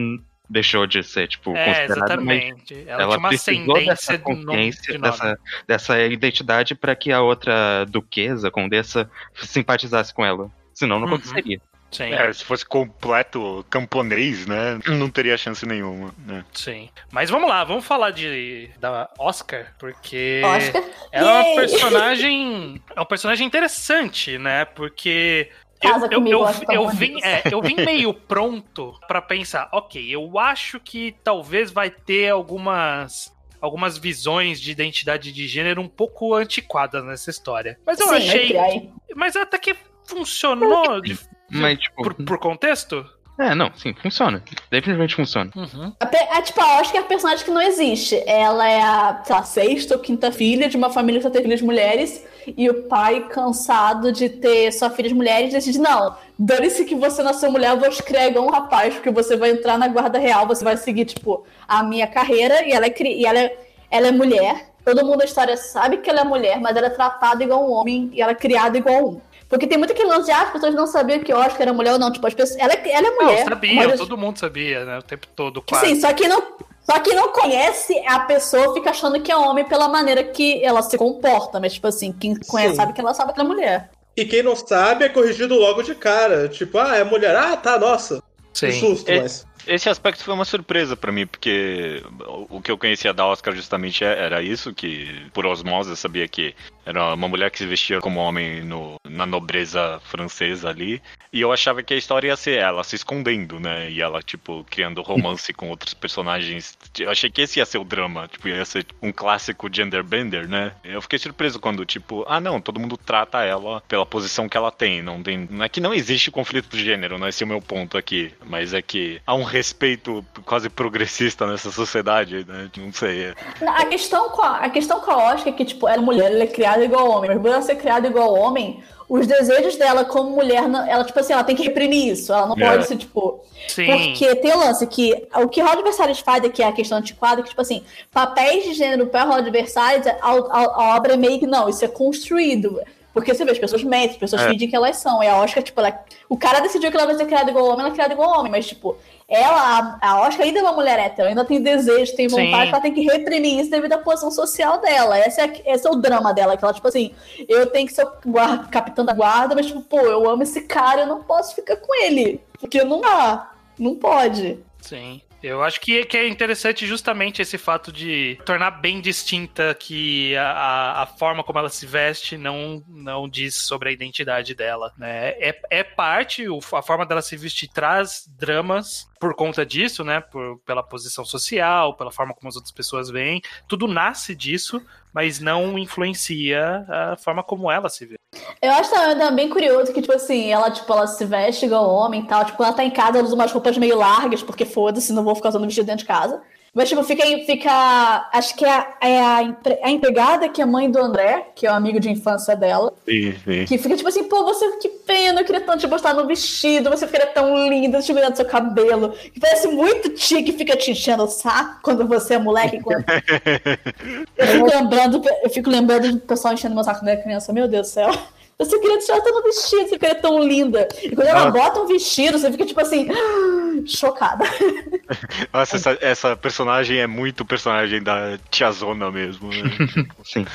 deixou de ser, tipo, É, considerada, mas exatamente. Ela, ela tinha uma precisou dessa ascendência de nome- consciência, de dessa, dessa identidade para que a outra duquesa, condessa, simpatizasse com ela. Senão não Uhum. aconteceria. Sim, É, se fosse completo camponês, né? Não teria chance nenhuma. Né? sim. Mas vamos lá, vamos falar de da Oscar, porque Oscar. ela é uma Yay! personagem. É um personagem interessante, né? Porque. Eu, Casa eu, comigo, eu, eu vim, é, eu vim meio pronto pra pensar, ok, eu acho que talvez vai ter algumas algumas visões de identidade de gênero um pouco antiquadas nessa história. Mas eu Sim, achei, aí- mas até que funcionou de- Mas, tipo. por, por contexto. É, não, sim, funciona. Definitivamente funciona. Uhum. A, a, tipo, a Oscar é a personagem que não existe. Ela é a, sei lá, sexta ou quinta filha de uma família que só tem filhas mulheres. E o pai, cansado de ter só filhas mulheres, decide: não, dane-se que você nasceu mulher, eu vou igual um rapaz, porque você vai entrar na guarda real, você vai seguir, tipo, a minha carreira. E ela é, cri- e ela é, ela é mulher. Todo mundo da história sabe que ela é mulher, mas ela é tratada igual um homem e ela é criada igual um. Porque tem muito aquele lance de ah, as pessoas não sabiam que Oscar era mulher ou não. Tipo, as pessoas, ela, é- ela é Não, mulher. sabiam, mas- todo mundo sabia, né? O tempo todo, quase. Sim, só que não. Só que não conhece a pessoa, fica achando que é homem pela maneira que ela se comporta. Mas, tipo assim, quem conhece Sim. sabe que ela sabe que é mulher. E quem não sabe é corrigido logo de cara. Tipo, ah, é mulher. Ah, tá, nossa. Que Sim. susto, É- mas. Esse aspecto foi uma surpresa pra mim, porque o o que eu conhecia da Oscar justamente é- era isso, que por osmose eu sabia que era uma mulher que se vestia como homem no- na nobreza francesa ali, e eu achava que a história ia ser ela se escondendo, né, e ela, tipo, criando romance com outros personagens. Eu achei que esse ia ser o drama, tipo, ia ser um clássico genderbender, né. Eu fiquei surpreso quando, tipo, ah não, todo mundo trata ela pela posição que ela tem, não tem... Não é que não existe conflito de gênero, não é esse o meu ponto aqui, mas é que há um respeito quase progressista nessa sociedade, né? Não sei. é- A questão a, questão com a Oscar é que, tipo, ela é mulher, ela é criada igual homem. Mas por ela ser criada igual homem, os desejos dela como mulher, ela, tipo assim, ela tem que reprimir isso. Ela não É. pode ser, tipo. Sim. Porque tem o lance que o que Rod Versalhes faz aqui é a questão antiquada, que, tipo assim, papéis de gênero para Rod Versalhes, a, a, a obra é meio que não, isso é construído. Porque você vê, as pessoas mentem, as pessoas É. fingem que elas são. E a Oscar, tipo, ela, o cara decidiu que ela vai ser criada igual homem, ela é criada igual homem, mas, tipo, ela, a, Oscar ainda é uma mulher hétero, ainda tem desejo, tem vontade, Sim. ela tem que reprimir isso devido à posição social dela. Esse é, esse é o drama dela, que ela, tipo assim, eu tenho que ser o guarda, capitã da guarda, mas, tipo, pô, eu amo esse cara, eu não posso ficar com ele. Porque não dá. Não pode. Sim. Eu acho que, que é interessante justamente esse fato de tornar bem distinta que a, a, forma como ela se veste não, não diz sobre a identidade dela, né? É, é parte, a forma dela se vestir traz dramas por conta disso, né? Por, pela posição social, pela forma como as outras pessoas veem. Tudo nasce disso, mas não influencia a forma como ela se vê. Eu acho também também curioso que, tipo assim, ela, tipo, ela se veste igual homem e tal. Tipo, ela tá em casa, ela usa umas roupas meio largas, porque foda-se, não vou ficar usando vestido dentro de casa. Mas, tipo, fica. fica acho que é, a, é a, a empregada que é mãe do André, que é o amigo de infância dela. Sim, sim. Que fica tipo assim, pô, você que pena, eu queria tanto te mostrar no vestido, você ficaria tão linda, te cuidar do seu cabelo. Que parece muito tia que fica te enchendo o saco quando você é moleque. Quando... eu, fico lembrando, eu fico lembrando do pessoal enchendo meu saco quando eu era criança, meu Deus do céu. Você queria tirar tanto vestido, você queria tão linda. E quando ela Ah. bota um vestido, você fica tipo assim, chocada. Nossa, essa, essa personagem é muito personagem da tiazona mesmo. Né? Sim.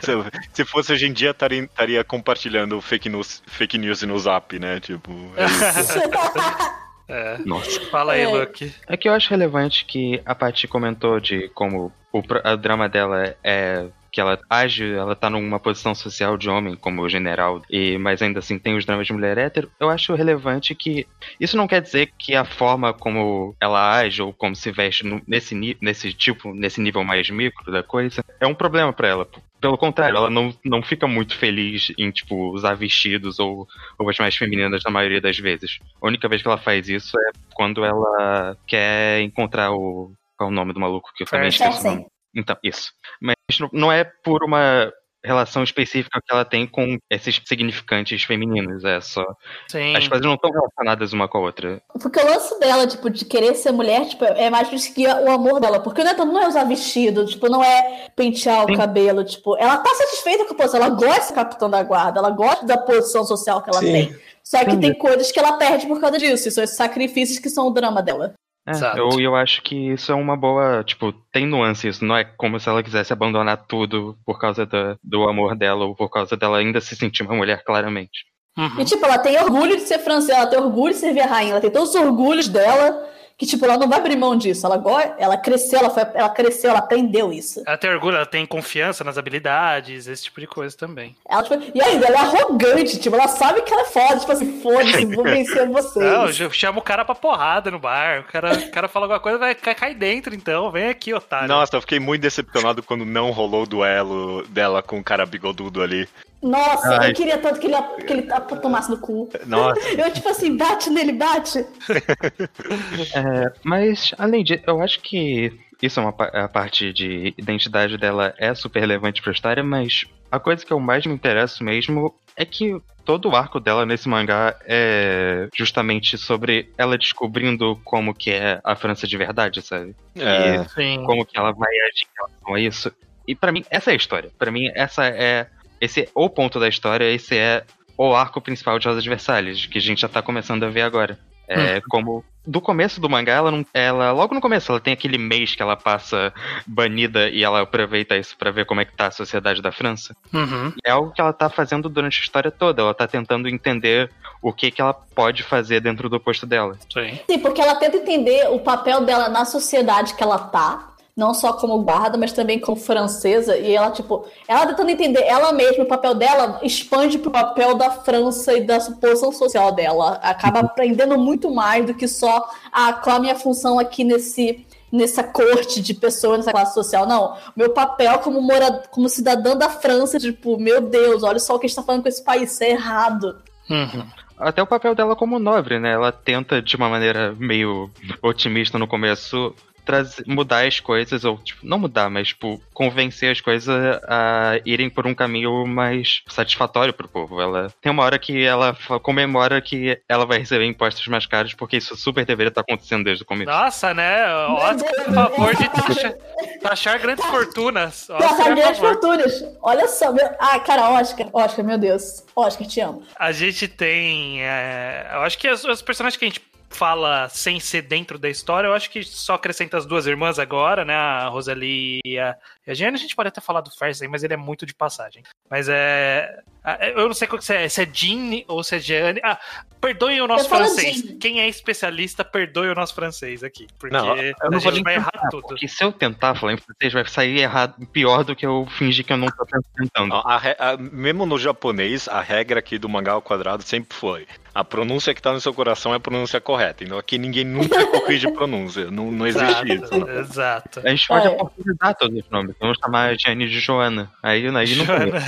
se, se fosse hoje em dia, estaria, compartilhando fake news, fake news no zap, né? Tipo, é isso. É. Nossa. Fala aí, É. Luke. É que eu acho relevante que a Paty comentou de como o, a drama dela é que ela age, ela tá numa posição social de homem, como general, e mas ainda assim tem os dramas de mulher hétero, eu acho relevante que isso não quer dizer que a forma como ela age ou como se veste no- nesse, nesse tipo, nesse nível mais micro da coisa, é um problema pra ela. Pelo contrário, ela não, não fica muito feliz em, tipo, usar vestidos ou roupas mais femininas na maioria das vezes. A única vez que ela faz isso é quando ela quer encontrar o. Qual é o nome do maluco que eu também Fersen. esqueci. Então, isso. Mas não- é por uma relação específica que ela tem com esses significantes femininos. É só. Sim. As coisas não estão relacionadas uma com a outra. Porque o lance dela, tipo, de querer ser mulher, tipo, é mais que o amor dela. Porque não é, não é usar vestido, tipo, não é pentear o Sim. cabelo, tipo, ela tá satisfeita com a posição, ela gosta de ser capitã da guarda, ela gosta da posição social que ela Sim. tem. Só que Sim. tem coisas que ela perde por causa disso, e são esses sacrifícios que são o drama dela. É, eu, eu acho que isso é uma boa. Tipo, tem nuance isso. Não é como se ela quisesse abandonar tudo por causa da- do amor dela ou por causa dela ainda se sentir uma mulher, claramente. Uhum. E, tipo, ela tem orgulho de ser francesa, ela tem orgulho de servir a rainha, ela tem todos os orgulhos dela, que, tipo, ela não vai abrir mão disso. Ela, ela cresceu, ela, foi, ela cresceu, ela aprendeu isso. Ela tem orgulho, ela tem confiança nas habilidades, esse tipo de coisa também. Ela, tipo, e ainda ela é arrogante, tipo, ela sabe que ela é foda, tipo assim, foda-se, vou vencer vocês. Não, eu chamo o cara pra porrada no bar. O cara, o cara fala alguma coisa, vai cai, cai dentro, então. Vem aqui, otário. Nossa, eu fiquei muito decepcionado quando não rolou o duelo dela com o cara bigodudo ali. Nossa, Ai. eu queria tanto que ele, que ele tomasse no cu. Nossa. Eu, tipo assim, bate nele, bate. É, mas, além disso, eu acho que isso é uma a parte de identidade dela é super relevante pra história, mas a coisa que eu mais me interesso mesmo é que todo o arco dela nesse mangá é justamente sobre ela descobrindo como que é a França de verdade, sabe? É. Sim. como que ela vai agir em relação a isso. E pra mim, essa é a história. Pra mim, essa é. Esse é o ponto da história, esse é o arco principal de Rosa de Versalhes, que a gente já tá começando a ver agora. É como. Do começo do mangá, ela não. Ela, logo no começo, ela tem aquele mês que ela passa banida e ela aproveita isso pra ver como é que tá a sociedade da França. Uhum. É algo que ela tá fazendo durante a história toda. Ela tá tentando entender o que, que ela pode fazer dentro do posto dela. Sim. Sim, porque ela tenta entender o papel dela na sociedade que ela tá. Não só como guarda, mas também como francesa. E ela, tipo, ela tentando entender ela mesma, o papel dela expande pro papel da França e da posição social dela. Acaba aprendendo muito mais do que só ah, qual a minha função aqui nesse, nessa corte de pessoas, nessa classe social. Não. Meu papel como, mora, como cidadã da França, tipo, meu Deus, olha só o que a gente tá falando com esse país, isso é errado. Uhum. Até o papel dela como nobre, né? Ela tenta, de uma maneira meio otimista no começo, trazer, mudar as coisas, ou, tipo, não mudar, mas, tipo, convencer as coisas a irem por um caminho mais satisfatório pro povo. Ela tem uma hora que ela comemora que ela vai receber impostos mais caros, porque isso super deveria estar acontecendo desde o começo. Nossa, né? Oscar a favor de taxar, taxar grandes fortunas. Oscar a grandes fortunas. Olha só. Meu... Ah, cara, Oscar. Oscar, meu Deus. Oscar, te amo. A gente tem. é, eu acho que as, os personagens que a gente fala sem ser dentro da história, eu acho que só acrescenta as duas irmãs agora, né? A Rosalie e a, e a Jeanne. A gente pode até falar do Fersen, mas ele é muito de passagem. Mas é. A- Eu não sei qual que se é, se é Jean ou se é Jeanne. Ah, perdoem o nosso francês. Jean. Quem é especialista, perdoe o nosso francês aqui. Porque Não, Eu a não vou gente vai errar tudo. porque se eu tentar falar em francês, vai sair errado, pior do que eu fingir que eu não tô tentando. Não, a a- mesmo no japonês, a regra aqui do mangá ao quadrado sempre foi: a pronúncia que tá no seu coração é a pronúncia correta. Então aqui ninguém nunca corrige pronúncia. Não, não existe isso. Exato, exato. A gente pode É. oportunizar todos os nomes. Vamos chamar a Jenny de Joana. Aí, aí não Joana.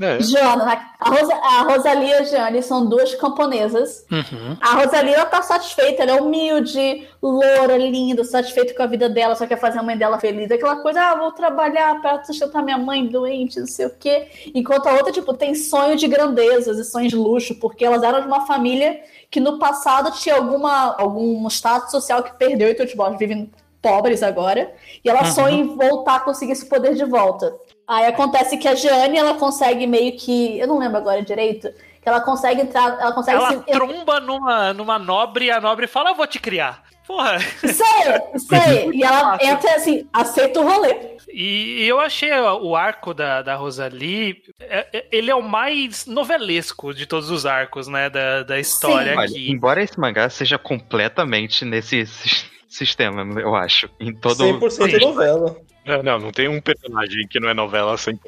É. Joana, a, Rosa, a Rosalie e a Jeanne são duas camponesas. Uhum. A Rosalie, ela tá satisfeita, ela é humilde, loura, linda, satisfeita com a vida dela, só quer fazer a mãe dela feliz. Aquela coisa, ah, vou trabalhar pra sustentar minha mãe doente, não sei o quê. Enquanto a outra, tipo, tem sonho de grandezas e sonhos de luxo, porque elas eram de uma família que no passado tinha alguma, algum status social que perdeu, então, tipo, elas vivem pobres agora, e ela Uhum. sonha em voltar a conseguir esse poder de volta. Aí acontece que a Jeanne, ela consegue meio que, eu não lembro agora direito, que ela consegue entrar, ela consegue Ela se, tromba numa, numa nobre e a nobre fala: Eu vou te criar. Porra. Sei, sei. E ela entra assim, aceita o rolê. E, eu achei o arco da, da Rosalie, é- é- ele é o mais novelesco de todos os arcos, né, da, da história Sim. Olha, aqui. embora esse mangá seja completamente nesse sis- sistema, eu acho. Em todo. 100% Sim. novela. É, não, não tem um personagem que não é novela 100%.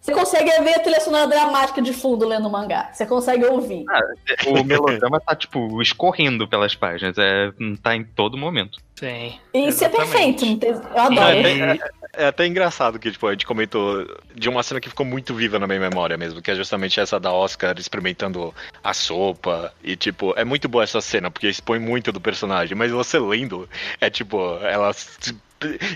Você consegue ver a trilha sonora dramática de fundo lendo o mangá. Você consegue ouvir. Ah, o melodrama tá, tipo, escorrendo pelas páginas. É, tá em todo momento. Sim. E isso é perfeito. Eu adoro. É, é- é até engraçado que tipo, a gente comentou de uma cena que ficou muito viva na minha memória mesmo, que é justamente essa da Oscar experimentando a sopa. E, tipo, é muito boa essa cena, porque expõe muito do personagem, mas você lendo, é tipo, ela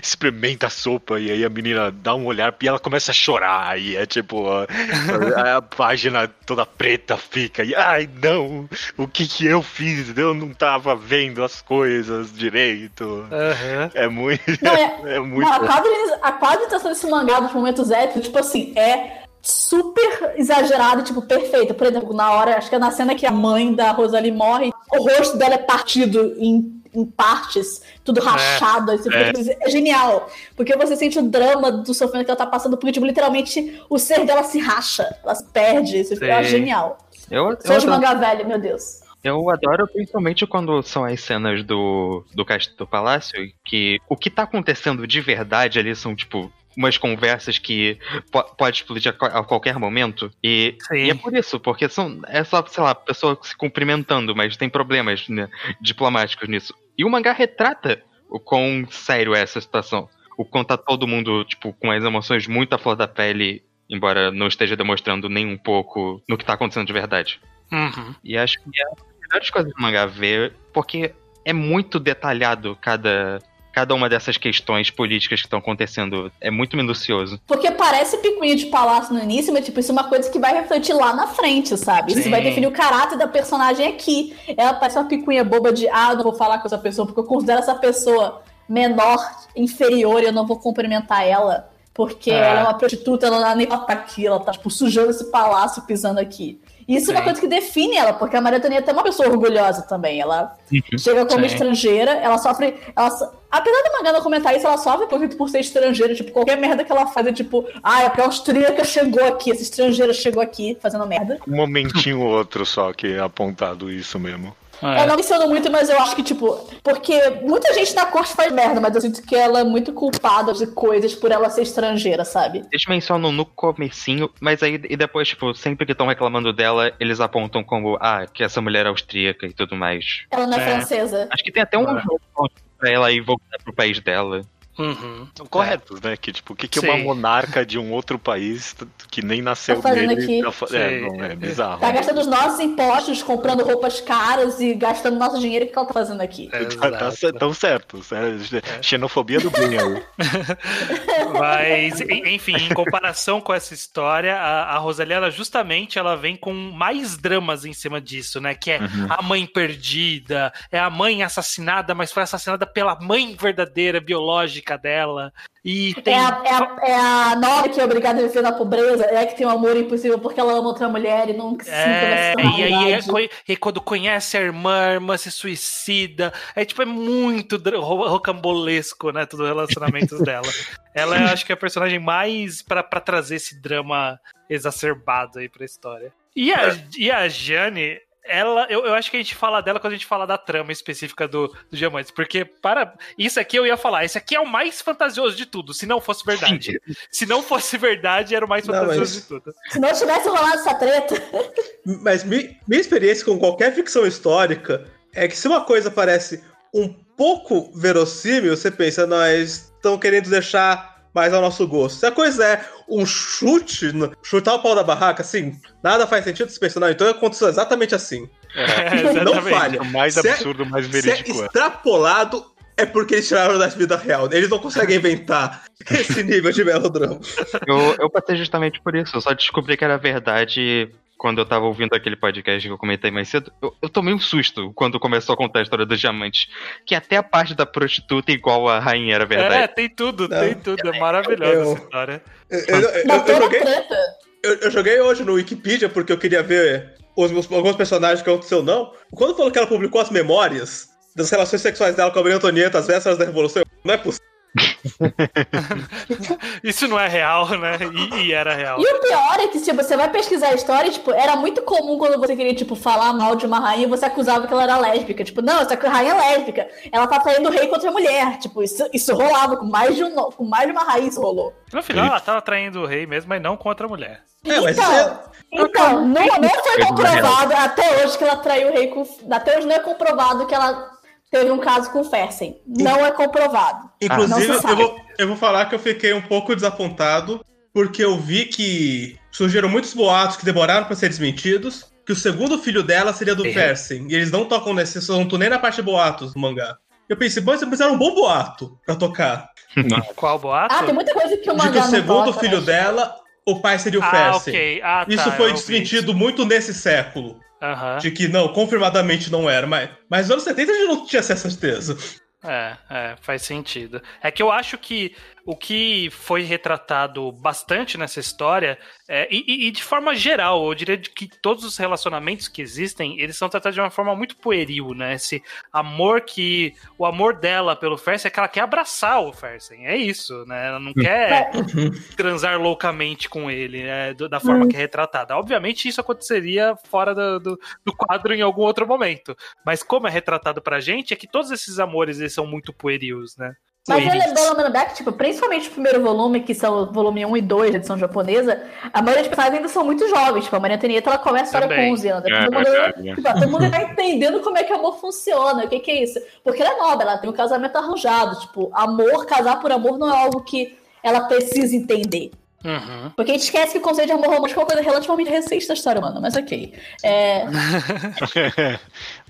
experimenta a sopa e aí a menina dá um olhar e ela começa a chorar. E é tipo, a, a página toda preta fica. E ai não, o que que eu fiz? Eu não tava vendo as coisas direito. Aham. É muito. Não, é- É muito. Não, a, a quadrinização desse mangá dos momentos épicos, tipo assim, é super exagerado, tipo, perfeito. Por exemplo, na hora, acho que é na cena que a mãe da Rosalie morre, o rosto dela é partido em, em partes, tudo rachado, assim, é. genial. Porque você sente o drama do sofrimento que ela tá passando, porque, tipo, literalmente o ser dela se racha, ela se perde, isso é genial. Eu, eu, Sou de adoro, mangá velho, meu Deus. eu adoro principalmente quando são as cenas do, do Castelo do Palácio, que o que tá acontecendo de verdade ali são, tipo, umas conversas que po- pode explodir a, a qualquer momento. E, e é por isso, porque são, é só, sei lá, pessoa se cumprimentando, mas tem problemas né, diplomáticos nisso. E o mangá retrata o quão sério é essa situação. O quanto tá todo mundo, tipo, com as emoções muito à flor da pele, embora não esteja demonstrando nem um pouco no que tá acontecendo de verdade. Uhum. E acho que é uma das melhores coisas do mangá ver, porque é muito detalhado cada, cada uma dessas questões políticas que estão acontecendo. É muito minucioso. Porque parece picuinha de palácio no início, mas tipo, isso é uma coisa que vai refletir lá na frente, sabe? Isso Sim. vai definir o caráter da personagem aqui. Ela parece uma picuinha boba de, ah, eu não vou falar com essa pessoa, porque eu considero essa pessoa menor, inferior, e eu não vou cumprimentar ela. Porque É. ela é uma prostituta, ela não é nem tá aqui, ela tá, tipo, sujando esse palácio, pisando aqui. Isso é uma Sim. coisa que define ela, porque a Maria Antonieta é uma pessoa orgulhosa também. Ela chega como Sim. estrangeira, ela sofre. Ela, apesar da Magana comentar isso, ela sofre por, por ser estrangeira. Tipo, qualquer merda que ela faz é tipo, ah, é porque a austríaca chegou aqui, essa estrangeira chegou aqui fazendo merda. Um momentinho ou outro só que é apontado isso mesmo. É. Eu não menciono muito, mas eu acho que, tipo, porque muita gente na corte faz merda, mas eu sinto que ela é muito culpada de coisas por ela ser estrangeira, sabe? Eles mencionam no comecinho, mas aí e depois, tipo, sempre que estão reclamando dela, eles apontam como, ah, que essa mulher é austríaca e tudo mais. Ela não é, É. francesa. Acho que tem até um É. jogo pra ela ir voltar pro país dela. Uhum. São corretos, né? Que tipo, o que, que uma monarca de um outro país que nem nasceu Tá fazendo nele aqui? tá fa- é, não, é bizarro. Tá gastando os nossos impostos, comprando roupas caras e gastando nosso dinheiro. O que ela tá fazendo aqui? Tá, tá cer- tão certo. sério. Xenofobia do bem aí. Mas, en- enfim, em comparação com essa história, a, a Rosalie, ela justamente ela vem com mais dramas em cima disso, né? Que é a mãe perdida, é a mãe assassinada, mas foi assassinada pela mãe verdadeira, biológica dela. E tem. É a, é, a, é a Nora que é obrigada a viver na pobreza, é que tem um amor impossível porque ela ama outra mulher e nunca se É, e aí é e quando conhece a irmã, a irmã se suicida. É tipo, é muito rocambolesco, né? Tudo o relacionamento dela. Ela é, acho que é a personagem mais pra, pra trazer esse drama exacerbado aí pra história. E a, e a Jane, ela, eu, eu acho que a gente fala dela quando a gente fala da trama específica do, do Diamantes, porque para isso aqui eu ia falar, esse aqui é o mais fantasioso de tudo, se não fosse verdade. Se não fosse verdade, era o mais Não, fantasioso mas- de tudo. Se não tivesse rolado essa treta, Mas mi- minha experiência com qualquer ficção histórica é que se uma coisa parece um pouco verossímil, você pensa, nós estão querendo deixar mais ao nosso gosto. Se a coisa é um chute, chutar o pau da barraca, assim, nada faz sentido pensar, não, então aconteceu exatamente assim. É, Não exatamente. falha. O mais Se é- absurdo, mais Se é verídico é. extrapolado, é porque eles tiraram da vida real. Eles não conseguem inventar esse nível de melodrama. Eu, eu passei justamente por isso. Eu só descobri que era verdade quando eu tava ouvindo aquele podcast que eu comentei mais cedo. Eu, eu tomei um susto quando começou a contar a história dos diamantes. Que até a parte da prostituta igual a rainha era É, verdade. tem tudo, Não. tem tudo. É maravilhosa Eu- essa história. Eu, eu- joguei, eu, eu joguei hoje no Wikipedia porque eu queria ver os meus, alguns personagens que aconteceu não. Quando falou que ela publicou as memórias das relações sexuais dela com a Maria Antonieta às vésperas da Revolução, eu, não é possível. Isso não é real, né? E, e era real. E o pior é que, se você vai pesquisar a história, tipo, era muito comum quando você queria, tipo, falar mal de uma rainha, você acusava que ela era lésbica. Tipo, não, essa rainha é lésbica. Ela tá traindo o rei contra a mulher. Tipo, isso, isso rolava com mais de um, com mais de uma rainha isso rolou. No final, ela tava traindo o rei mesmo, mas não contra a mulher. É, mas então, é- então não, não foi comprovado até hoje que ela traiu o rei com. Até hoje não é comprovado que ela teve um caso com o Fersen. Não é comprovado. Inclusive, eu, vou, eu vou falar que eu fiquei um pouco desapontado, porque eu vi que surgiram muitos boatos que demoraram pra ser desmentidos, que o segundo filho dela seria do É. Fersen, e eles não tocam nesse assunto nem na parte de boatos do mangá. Eu pensei, mas eles era um bom boato pra tocar. Qual boato? Ah, tem muita coisa que o De que mangá o segundo toca, filho né? dela, o pai seria o ah, Fersen. ok. Ah, tá, Isso foi desmentido muito nesse século. Aham. De que não, confirmadamente não era. Mas, mas nos anos 70 a gente não tinha essa certeza. É, é, faz sentido. É que eu acho que o que foi retratado bastante nessa história, é, e, e- de forma geral, eu diria de que todos os relacionamentos que existem, eles são tratados de uma forma muito pueril, né? Esse amor que. O amor dela pelo Fersen é que ela quer abraçar o Fersen. É isso, né? Ela não quer transar loucamente com ele, né, da forma que é retratada. Obviamente, isso aconteceria fora do, do, do quadro em algum outro momento. Mas como é retratado pra gente, é que todos esses amores eles são muito puerils, né? Mas eu Pueris. lembrando lembrando back, tipo, principalmente o primeiro volume, que são o volume 1 e 2 da edição japonesa, a maioria dos personagens ainda são muito jovens. Tipo, a Maria Antonieta, ela começa a história com 11 anos. É, todo, mundo, verdade. tipo, todo mundo tá entendendo como é que o amor funciona, o que, que é isso. Porque ela é nobre, ela tem um casamento arranjado. Tipo, amor, casar por amor não é algo que ela precisa entender. Uhum. Porque a gente esquece que o conceito de amor romântico é uma coisa relativamente recente da história humana, mas ok. É,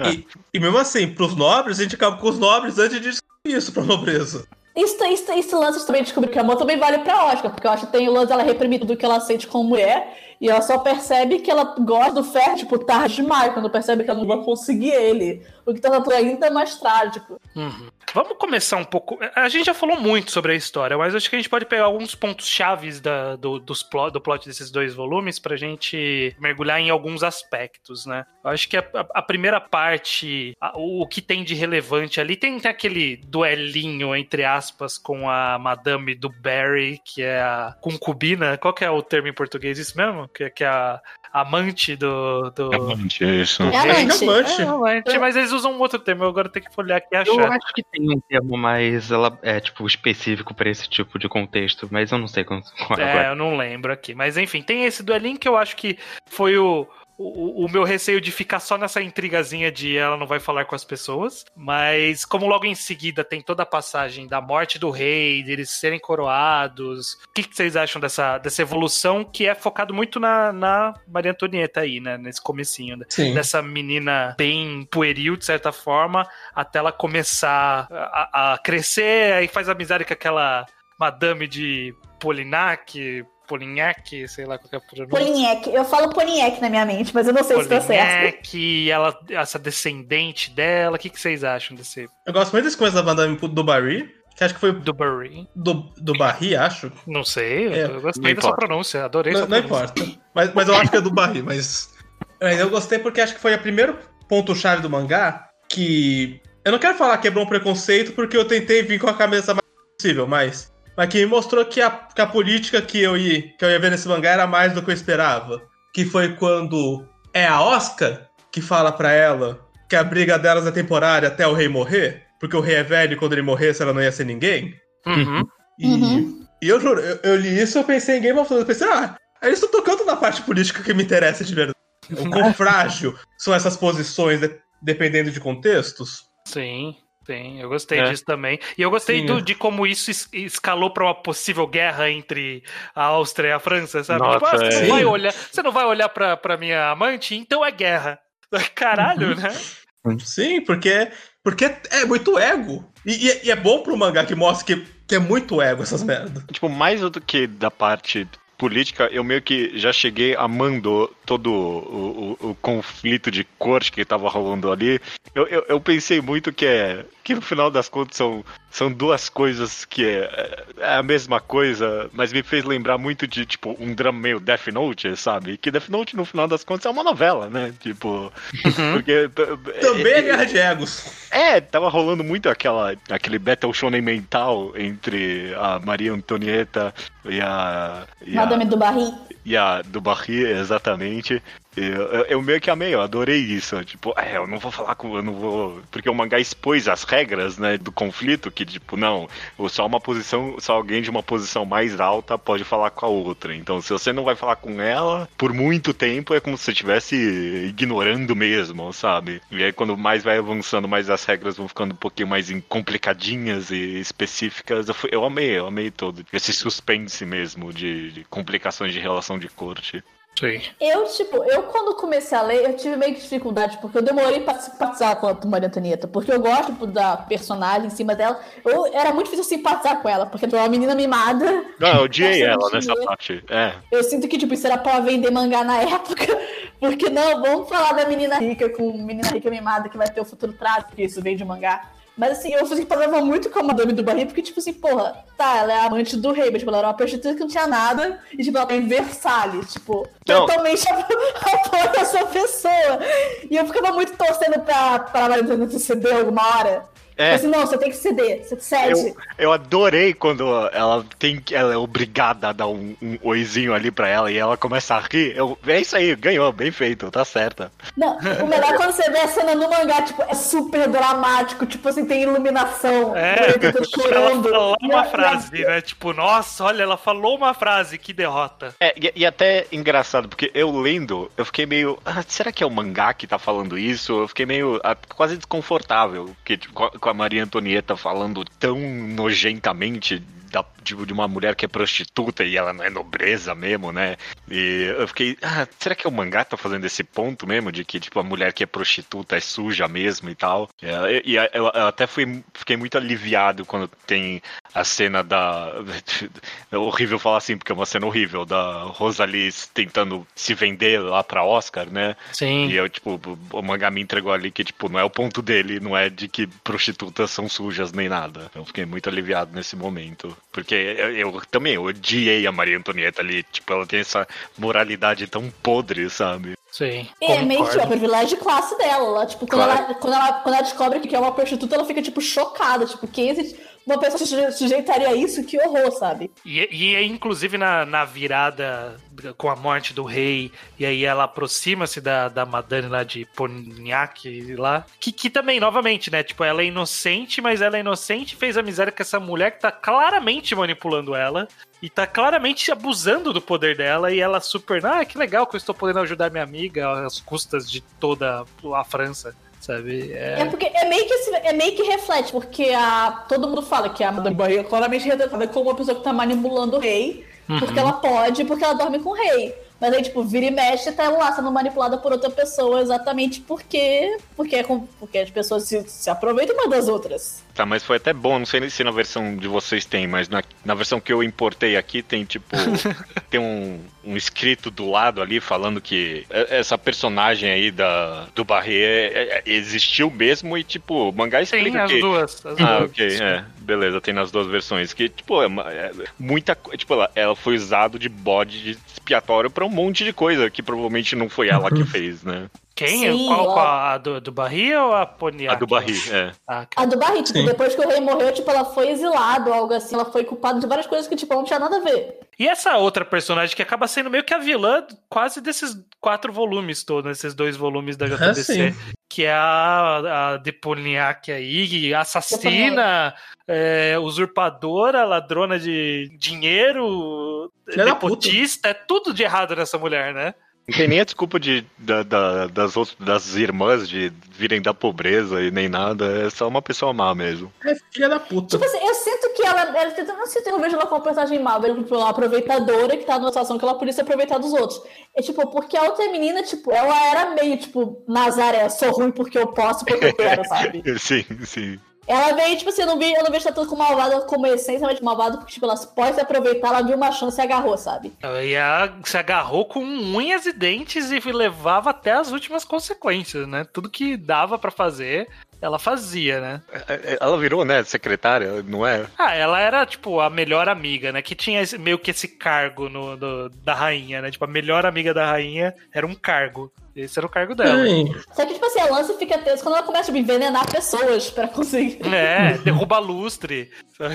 E, e mesmo assim, pros nobres, a gente acaba com os nobres antes de isso pra nobreza. Isso, isso, esse lance também descobrir que amor também vale pra Oscar, porque eu acho que tem o lance dela reprimir tudo que ela sente como mulher, e ela só percebe que ela gosta do Fer, tipo, tarde demais, quando percebe que ela não vai conseguir ele. O que torna tudo ainda mais trágico. Uhum. Vamos começar um pouco. A gente já falou muito sobre a história, mas acho que a gente pode pegar alguns pontos chaves da, do, dos plot, do plot desses dois volumes pra gente mergulhar em alguns aspectos, né? Eu acho que a, a- a primeira parte, a- o, o que tem de relevante ali, tem, tem aquele duelinho, entre aspas, com a Madame do Barry, que é a concubina. Qual que é o termo em português? Isso mesmo? Que, que é a amante do. do... Amante, isso. É amante. amante. É, amante, mas eles usam um outro termo, eu agora tenho que olhar aqui e Eu achar. acho que tem um termo mais ela, é, tipo, específico pra esse tipo de contexto, mas eu não sei qual é É, eu não lembro aqui. Mas enfim, tem esse duelinho que eu acho que foi o, o, o meu receio de ficar só nessa intrigazinha de ela não vai falar com as pessoas. Mas como logo em seguida tem toda a passagem da morte do rei, deles serem coroados. O que, que vocês acham dessa, dessa evolução que é focado muito na, na Maria Antonieta aí, né? Nesse comecinho. né? Sim. Dessa menina bem pueril, de certa forma, até ela começar a, a crescer, aí faz amizade com aquela madame de Polinac, Polignac, sei lá qual que é a pronúncia. Polinhek. Eu falo Polinhek na minha mente, mas eu não sei se tá certo. Polignac, ela, essa descendente dela, o que, que vocês acham desse Eu gosto muito desse coisa da Madame do Barry, que acho que foi do Barry? do, do Barry, acho. Não sei, É, eu gostei da sua importa. pronúncia, adorei Não, não importa. Mas, mas eu acho que é do Barry, mas. Mas eu gostei porque acho que foi o primeiro ponto-chave do mangá que. Eu não quero falar quebrou um preconceito porque eu tentei vir com a cabeça mais possível, mas. Mas que me mostrou que a, que a política que eu, ia, que eu ia ver nesse mangá era mais do que eu esperava. Que foi quando é a Oscar que fala pra ela que a briga delas é temporária até o rei morrer, porque o rei é velho e quando ele morresse ela não ia ser ninguém. Uhum. E, Uhum. e eu juro, eu, eu li isso e eu pensei em Game of Thrones. Eu pensei, ah, eles estão tocando na parte política que me interessa de verdade. O quão frágil são essas posições, de- dependendo de contextos. Sim, sim, eu gostei É. disso também. E eu gostei Sim, do- é. de como isso es- escalou pra uma possível guerra entre a Áustria e a França, sabe? Nossa, tipo, ah, você, é. não vai olhar, você não vai olhar pra, pra minha amante, então é guerra. Caralho, Uhum. né? Sim, porque, porque é muito ego. E, e- e é bom pro mangá que mostra que, que é muito ego essas merdas. Tipo, mais do que da parte política, eu meio que já cheguei amando todo o, o- o conflito de corte que tava rolando ali. Eu, eu, eu pensei muito que é que no final das contas são, são duas coisas que é, é a mesma coisa, mas me fez lembrar muito de tipo um drama meio Death Note, sabe? Que Death Note no final das contas é uma novela, né? Tipo, porque Também é guerra de egos. É, tava rolando muito aquela, aquele battle shonen mental entre a Maria Antonieta e a. E Madame a, do Barri. e a do Barri, exatamente. Eu, eu, eu meio que amei, eu adorei isso. Tipo, é, eu não vou falar com. Eu não vou. Porque o mangá expôs as regras, né, do conflito, que, tipo, não, só uma posição, só alguém de uma posição mais alta pode falar com a outra. Então, se você não vai falar com ela por muito tempo, é como se você estivesse ignorando mesmo, sabe? E aí, quando mais vai avançando, mais as regras vão ficando um pouquinho mais complicadinhas e específicas. Eu, fui- eu amei, eu amei todo. Esse suspense mesmo de, de complicações de relação de corte. Sim. Eu, tipo, eu quando comecei a ler, eu tive meio que dificuldade, porque eu demorei pra simpatizar com a Maria Antonieta, porque eu gosto tipo, da personagem em cima dela. Eu, era muito difícil simpatizar com ela, porque ela é uma menina mimada. Não, eu odiei ela nessa parte. É. Eu sinto que, tipo, isso era pra vender mangá na época. Porque não, vamos falar da menina rica com menina rica mimada que vai ter o futuro trágico, porque isso vem de mangá. Mas assim, eu simpatizava muito com a Madame do Barri, porque, tipo assim, porra, tá, ela é amante do rei, mas tipo, ela era uma prostituta que não tinha nada, e tipo, ela tem Versalhes, tipo, Não. totalmente apoia a sua pessoa. E eu ficava muito torcendo pra, pra Madame do ceder alguma hora. É. Assim, não, você tem que ceder, você cede. Eu, eu adorei quando ela tem ela é obrigada a dar um, um oizinho ali pra ela e ela começa a rir. Eu, é isso aí, ganhou, bem feito, tá certa. Não, o melhor é quando você vê a cena no mangá, tipo, é super dramático, tipo assim, tem iluminação. É, eu tô chorando. ela falou uma frase, né? Tipo, nossa, olha, ela falou uma frase, que derrota. É, e, e até engraçado, porque eu lendo, eu fiquei meio. "Ah, será que é o mangá que tá falando isso? Eu fiquei meio ah, quase desconfortável que, tipo, com a- Maria Antonieta falando tão nojentamente da, tipo, de uma mulher que é prostituta e ela não é nobreza mesmo, né? E eu fiquei, ah, será que é o mangá tá fazendo esse ponto mesmo? De que, tipo, a mulher que é prostituta é suja mesmo e tal. É, E, e eu, eu até fui, fiquei muito aliviado quando tem a cena da. É horrível falar assim, porque é uma cena horrível, da Rosalie tentando se vender lá pra Oscar, né? Sim. E eu, tipo, o mangá me entregou ali que, tipo, não é o ponto dele, não é de que prostitutas são sujas nem nada. Eu fiquei muito aliviado nesse momento. Porque eu, eu também odiei a Maria Antonieta ali. Tipo, ela tem essa moralidade tão podre, sabe? Sim. É meio que concordo. o privilégio de classe dela. Ela, tipo, quando, Claro. ela, quando, ela, quando ela descobre que é uma prostituta, ela fica, tipo, chocada. Tipo, quem existe? Uma pessoa se suje- sujeitaria a isso? Que horror, sabe? E, e inclusive na, na virada com a morte do rei, e aí ela aproxima-se da, da Madame lá de Pontiac lá. Que, que também, novamente, né? Tipo, ela é inocente, mas ela é inocente fez amizade com essa mulher que tá claramente manipulando ela. E tá claramente abusando do poder dela. E ela super. Ah, que legal que eu estou podendo ajudar minha amiga às custas de toda a França. Sabe? É, É, porque é meio, que, esse- é meio que reflete, porque a, todo mundo fala que a Madame Bovary é claramente retratada como uma pessoa que tá manipulando o rei, porque ela pode, porque ela dorme com o rei. Mas aí, tipo, vira e mexe, tá ela lá sendo manipulada por outra pessoa exatamente porque, porque, é com- porque as pessoas se, se aproveitam uma das outras. Tá, mas foi até bom, não sei se na versão de vocês tem, mas na, na versão que eu importei aqui tem tipo. tem um, um escrito do lado ali falando que essa personagem aí da, do Barré é- é- existiu mesmo e tipo, o mangá Tem explica as que. duas. As Ah, duas. ok, é. Beleza, tem nas duas versões. Que, tipo, é, é muita Tipo, ela, ela foi usado de bode de expiatório pra um monte de coisa que provavelmente não foi ela que fez, né? Quem? Sim, qual, ó. A do, do Barri ou a Pontiac? A do Barri, é. Ah, A do Barry, tipo, Sim. depois que o rei morreu, tipo, ela foi exilada ou algo assim. Ela foi culpada de várias coisas que, tipo, não tinha nada a ver. E essa outra personagem que acaba sendo meio que a vilã quase desses quatro volumes todos, esses dois volumes da JBC. sim. que é a, a Deponiak aí, assassina, é, usurpadora, ladrona de dinheiro, Filha nepotista, é tudo de errado nessa mulher, né? Não tem nem a desculpa de, da- da- das, outras, das irmãs de virem da pobreza e nem nada. É só uma pessoa má mesmo. É filha da puta. Tipo assim, eu sinto que ela. ela eu não sinto, eu vejo ela como uma personagem mal, eu vejo tipo, uma aproveitadora que tá numa situação que ela podia se aproveitar dos outros. É tipo, porque a outra menina, tipo, ela era meio, tipo, Nazaré, sou ruim porque eu posso, porque eu quero, sabe? Sim, sim. Ela veio, tipo assim, eu não, vi, eu não vejo tanto como malvada como essência, mas malvada porque, tipo, ela pode se aproveitar, ela viu uma chance e agarrou, sabe? E ela se agarrou com unhas e dentes e levava até as últimas consequências, né? Tudo que dava pra fazer, ela fazia, né? É, é, Ela virou, né, secretária, não é? Ah, ela era, tipo, a melhor amiga, né? Que tinha esse- meio que esse cargo no, no- da rainha, né? Tipo, a melhor amiga da rainha era um cargo. Esse era o cargo dela. Sim. Só que, tipo assim, a Lance fica tenso quando ela começa a envenenar pessoas pra conseguir. É, derruba lustre.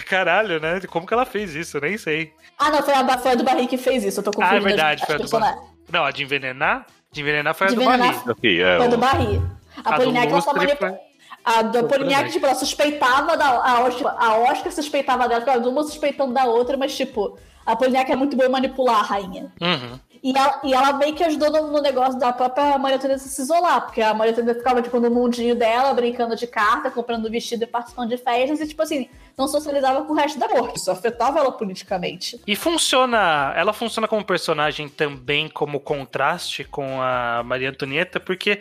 Caralho, né? Como que ela fez isso? Eu nem sei. Ah, não, foi a, foi a do Barry que fez isso. Eu tô confundindo Ah, é verdade, as, foi a do personagens. Não, a de envenenar? De envenenar foi a De do envenenar- Barry. É, Foi a do Barry. A, A do Poliniac, ela só lustre manipula. foi- A Poliniac, tudo tipo, ela suspeitava da. A Oscar, a Oscar suspeitava dela, ficava uma suspeitando da outra, mas, tipo, a Poliniac é muito boa em manipular a rainha. Uhum. E ela, e ela meio que ajudou no, no negócio da própria Maria Antonieta se isolar, porque a Maria Antonieta ficava, tipo, no mundinho dela, brincando de carta, comprando vestido e participando de festas, e, tipo assim, não socializava com o resto da corte. Isso afetava ela politicamente. E funciona. Ela funciona como personagem também como contraste com a Maria Antonieta, porque.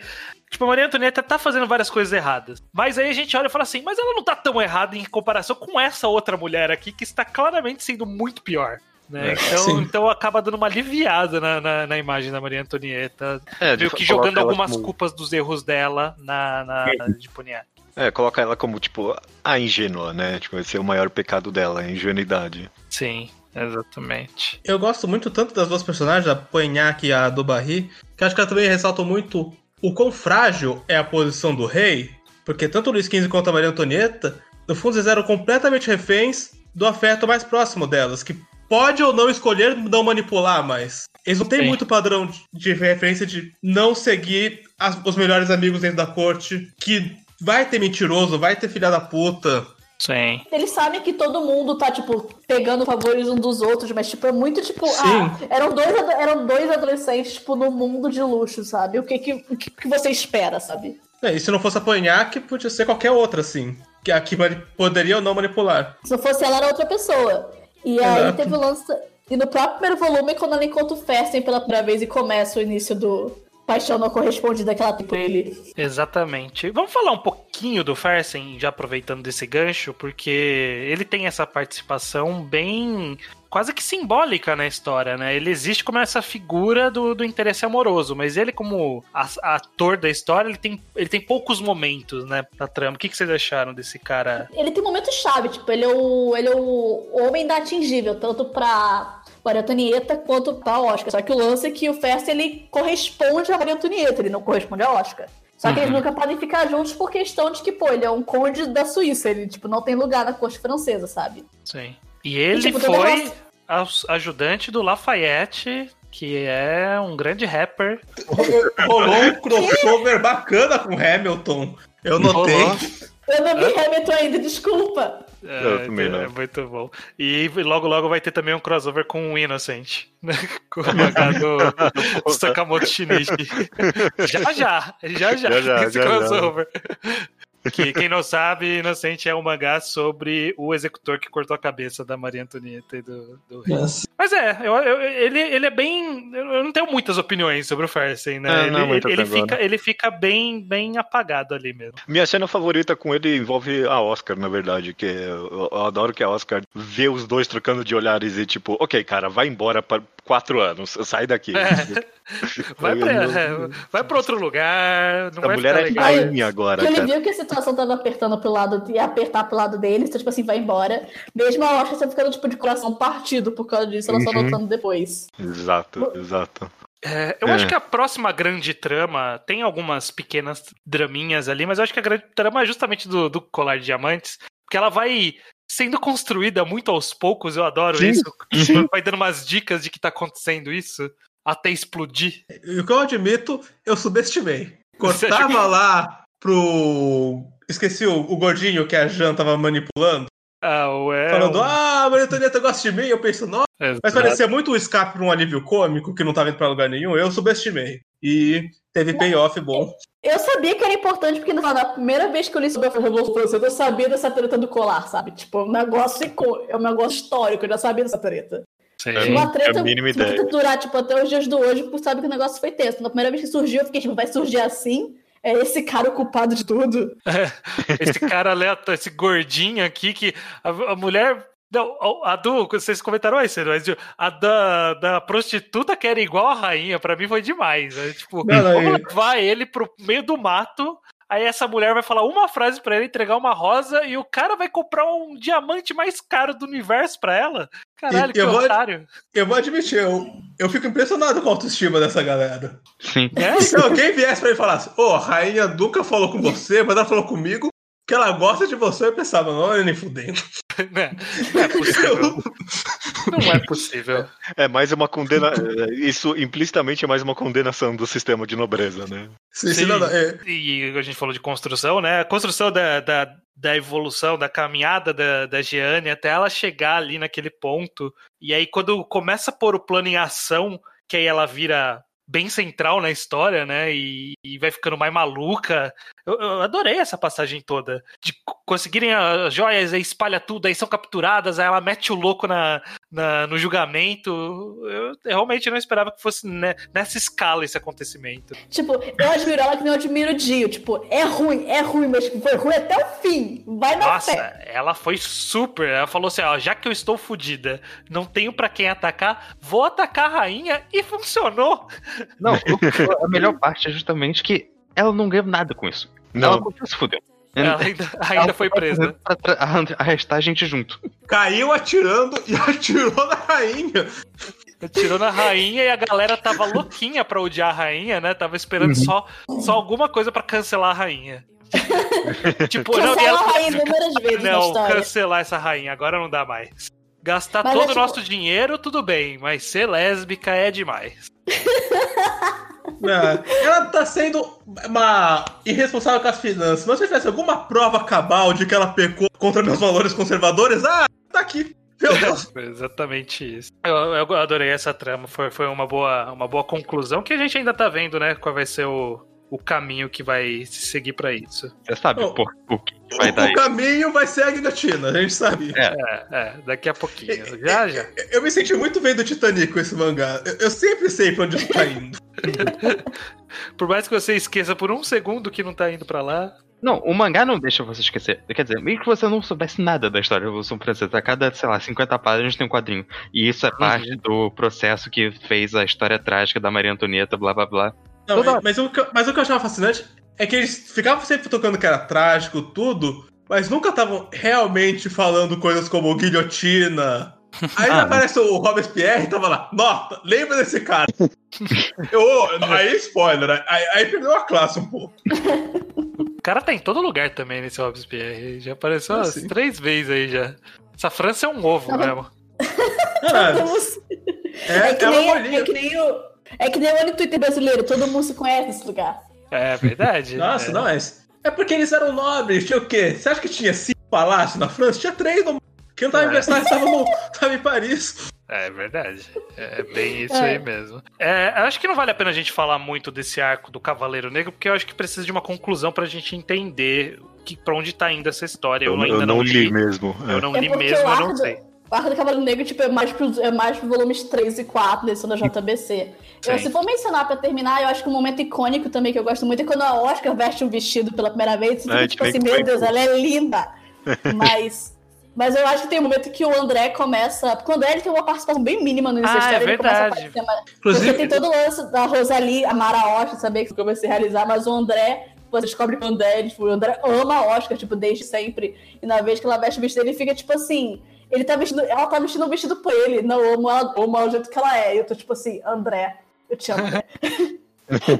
Tipo, a Maria Antonieta tá fazendo várias coisas erradas. Mas aí a gente olha e fala assim, mas ela não tá tão errada em comparação com essa outra mulher aqui, que está claramente sendo muito pior. Né? É. Então, Sim. então acaba dando uma aliviada na, na, na imagem da Maria Antonieta. É, Meio que jogando algumas como- culpas dos erros dela na, na, na de Pontiac. É, coloca ela como, tipo, a ingênua, né? Tipo, esse é o maior pecado dela, a ingenuidade. Sim, exatamente. Eu gosto muito tanto das duas personagens, a Poignac e a do Barry, que acho que elas também ressaltam muito o quão frágil é a posição do rei, porque tanto o Luiz XV quanto a Maria Antonieta, no fundo, eles eram completamente reféns do afeto mais próximo delas, que pode ou não escolher não manipular, mas eles não têm Sim. muito padrão de- de referência de não seguir as- os melhores amigos dentro da corte, que vai ter mentiroso, vai ter filha da puta. Sim. Eles sabem que todo mundo tá, tipo, pegando favores um dos outros, mas, tipo, é muito, tipo, Sim. ah, eram dois, eram dois adolescentes, tipo, no mundo de luxo, sabe? O que que, o que, que você espera, sabe? É, e se não fosse a Poignac, podia ser qualquer outra, assim, que a que mani- poderia ou não manipular. Se não fosse ela, era outra pessoa. E aí Exato. teve o lance. E no próprio primeiro volume, quando ela encontra o Festen pela primeira vez e começa o início do Paixão Não Correspondida que ela tem por ele. Exatamente. Vamos falar um pouquinho do Fersen, já aproveitando desse gancho, porque ele tem essa participação bem quase que simbólica na história, né? Ele existe como essa figura do, do interesse amoroso, mas ele como a- ator da história, ele tem, ele tem poucos momentos, né, na trama. O que, que vocês acharam desse cara? Ele tem momentos chave, tipo, ele é o, ele é o homem da atingível, tanto pra Maria Antonieta quanto pra Oscar. Só que o lance é que o Festen, ele corresponde a Maria Antonieta, ele não corresponde a Oscar. Só que eles nunca podem ficar juntos por questão de que, pô, ele é um conde da Suíça, ele, tipo, não tem lugar na corte francesa, sabe? Sim. E ele tipo, todo foi ajudante do Lafayette, que é um grande rapper. Rolou um crossover bacana com Hamilton. Eu notei. Rolou. Eu não vi Hamilton ainda, desculpa. É, também não. é muito bom. E logo, logo vai ter também um crossover com o Innocent. né? Com o mangá do, Sakamoto Shinichi. já, já. Já, já. Já, já, esse já, já. Que quem não sabe, Inocente é um mangá sobre o executor que cortou a cabeça da Maria Antonieta e do, do rei. Mas é, eu, eu- ele, ele é bem. Eu não tenho muitas opiniões sobre o Fersen, né? É, ele, não, ele, agora. fica, ele fica bem, bem apagado ali mesmo. Minha cena favorita com ele envolve a Oscar, na verdade, que eu, eu adoro que a Oscar vê os dois trocando de olhares e tipo, ok, cara, vai embora para quatro anos, sai daqui. É. Vai pra, vai pra outro lugar. Não A vai mulher ficar é legal. rainha agora, Porque ele cara. viu que a situação tava apertando pro lado, ia apertar pro lado dele, então, tipo assim, vai embora. Mesmo a Oscar você ficando, tipo, de coração partido por causa disso, ela só Uhum. notando depois. Exato, exato. É, eu É. acho que a próxima grande trama tem algumas pequenas draminhas ali, mas eu acho que a grande trama é justamente do, do colar de diamantes, porque ela vai sendo construída muito aos poucos, eu adoro Sim, isso. Vai dando umas dicas de que tá acontecendo isso até explodir. E o que eu admito, eu subestimei. Cortava que- lá pro. Esqueci o, o gordinho que a Jan tava manipulando. Ah, o é, falando, o- ah, a Maria Antonieta gosta de mim. Eu penso, nossa. Mas Exato. parecia muito um escape pra um alívio cômico que não tava indo pra lugar nenhum. Eu subestimei. E teve payoff bom. Eu sabia que era importante, porque na primeira vez que eu li sobre a Revolução Francesa, eu sabia dessa treta do colar, sabe? Tipo, um negócio é um negócio histórico, eu já sabia dessa treta. Sim. É, Uma não treta, tinha a mínima ideia. treta durar, tipo, até os dias do hoje, porque sabe que o negócio foi tenso. Na primeira vez que surgiu, eu fiquei, tipo, vai surgir assim? É esse cara o culpado de tudo? Esse cara aleatório, esse gordinho aqui que a, a mulher. Não, a do. Vocês comentaram isso, mas a da, da prostituta que era igual a rainha, pra mim foi demais. né? Tipo, Não, não, vamos levar ele pro meio do mato. Aí essa mulher vai falar uma frase pra ele, entregar uma rosa, e o cara vai comprar um diamante mais caro do universo pra ela? Caralho, E que eu vou- otário. Eu vou admitir, eu, eu fico impressionado com a autoestima dessa galera. Sim. É? Se alguém viesse pra mim e falasse, ô, a rainha nunca falou com você, mas ela falou comigo que ela gosta de você, eu pensava, não, eu nem fudendo. Não é possível. Não é possível. É mais uma condena. é, Isso implicitamente é mais uma condenação do sistema de nobreza, né? Sim, sim, Sim. não, não, é, E a gente falou de construção, né? A construção da, da, da evolução, da caminhada da, da Jeanne até ela chegar ali naquele ponto. E aí, quando começa a pôr o plano em ação, que aí ela vira bem central na história, né? E, e vai ficando mais maluca. Eu, eu adorei essa passagem toda. De co- conseguirem as joias, aí espalha tudo, aí são capturadas, aí ela mete o louco na, na- no julgamento. Eu realmente não esperava que fosse ne- nessa escala esse acontecimento. Tipo, eu admiro ela que nem eu admiro o Dio. Tipo, é ruim, é ruim, mas foi ruim até o fim. Vai na Nossa, fé. ela foi super. Ela falou assim: ó, já que eu estou fodida, não tenho pra quem atacar, vou atacar a rainha e funcionou. Não, o- a melhor parte é justamente que ela não ganhou nada com isso. Ela Não. continua se fudeu. Ela ainda, ainda foi presa. Pra tra- arran- arrestar a gente junto. caiu atirando e atirou na rainha. Tirou na rainha e a galera tava louquinha pra odiar a rainha, né? Tava esperando só, só alguma coisa pra cancelar a rainha. tipo, não, Cancela ela, a rainha inúmeras vezes na não, cancelar essa rainha, agora não dá mais. Gastar Mas é todo o tipo- nosso dinheiro, tudo bem, mas ser lésbica é demais. É, ela tá sendo uma irresponsável com as finanças. Mas se tivesse alguma prova cabal de que ela pecou contra meus valores conservadores, ah, tá aqui. Meu Deus. Foi exatamente isso. Eu, eu adorei essa trama. Foi, foi uma, boa, uma boa conclusão que a gente ainda tá vendo, né? Qual vai ser o, o caminho que vai se seguir pra isso. Você sabe Oh. por, por que vai o, dar o isso. caminho vai ser a guilhotina, a gente sabe. É. É, é, daqui a pouquinho. Já, já. Eu me senti muito vendo Titanic com esse mangá. Eu, eu sempre sei pra onde isso tá indo. Por mais que você esqueça por um segundo que não tá indo pra lá. Não, o mangá não deixa você esquecer. Quer dizer, meio que você não soubesse nada da história da Revolução Francesa. A cada, sei lá, 50 páginas tem um quadrinho. E isso é parte do processo que fez a história trágica da Maria Antonieta, blá blá blá. Não, Toda- mas, mas o que, eu- mas o que eu achava fascinante é que eles ficavam sempre tocando que era trágico, tudo, mas nunca estavam realmente falando coisas como guilhotina. Aí Ah, aparece o Robespierre e tava lá, nota, lembra desse cara. Eu, aí spoiler, aí, aí perdeu a classe um pouco. O cara tá em todo lugar também nesse Robespierre. Já apareceu Ah, umas sim. três vezes aí já. Essa França é um ovo mesmo. É, É que, é uma nem, é que nem o. É que nem o Olho Twitter brasileiro, todo mundo se conhece nesse lugar. É verdade. Nossa, é. não, é. É porque eles eram nobres, tinha o quê? Você acha que tinha cinco palácios na França? Tinha três no. Quem não tava em É. Versalhes estava no- tava em Paris. É verdade. É bem isso É. aí mesmo. É, eu acho que não vale a pena a gente falar muito desse arco do Cavaleiro Negro, porque eu acho que precisa de uma conclusão pra gente entender que, pra onde tá indo essa história. Eu, Eu, ainda eu não li mesmo. Eu é. não É li mesmo, eu não sei. O Arco do Cavaleiro Negro tipo, é, mais pro, é mais pro volumes 3 e 4 da edição da JBC. Eu, se for mencionar pra terminar, eu acho que um momento icônico também que eu gosto muito é quando a Oscar veste um vestido pela primeira vez. Você É, fica tipo assim, meu Deus, ela é linda. Mas. Mas eu acho que tem um momento que o André começa. Porque o André ele tem uma participação bem mínima no início Ah, história. é ele começa a verdade. aparecer mais- Porque Inclusive, tem todo o lance da Rosalie, a Mara Oscar, saber que vai se realizar, mas o André, você descobre que o André, tipo, o André ama a Oscar, tipo, desde sempre. E na vez que ela veste o vestido, ele fica, tipo assim, ele tá vestindo, ela tá vestindo um vestido por ele. Não, eu amo ela, eu amo ela do jeito que ela é. E eu tô, tipo assim, André, eu te amo, André.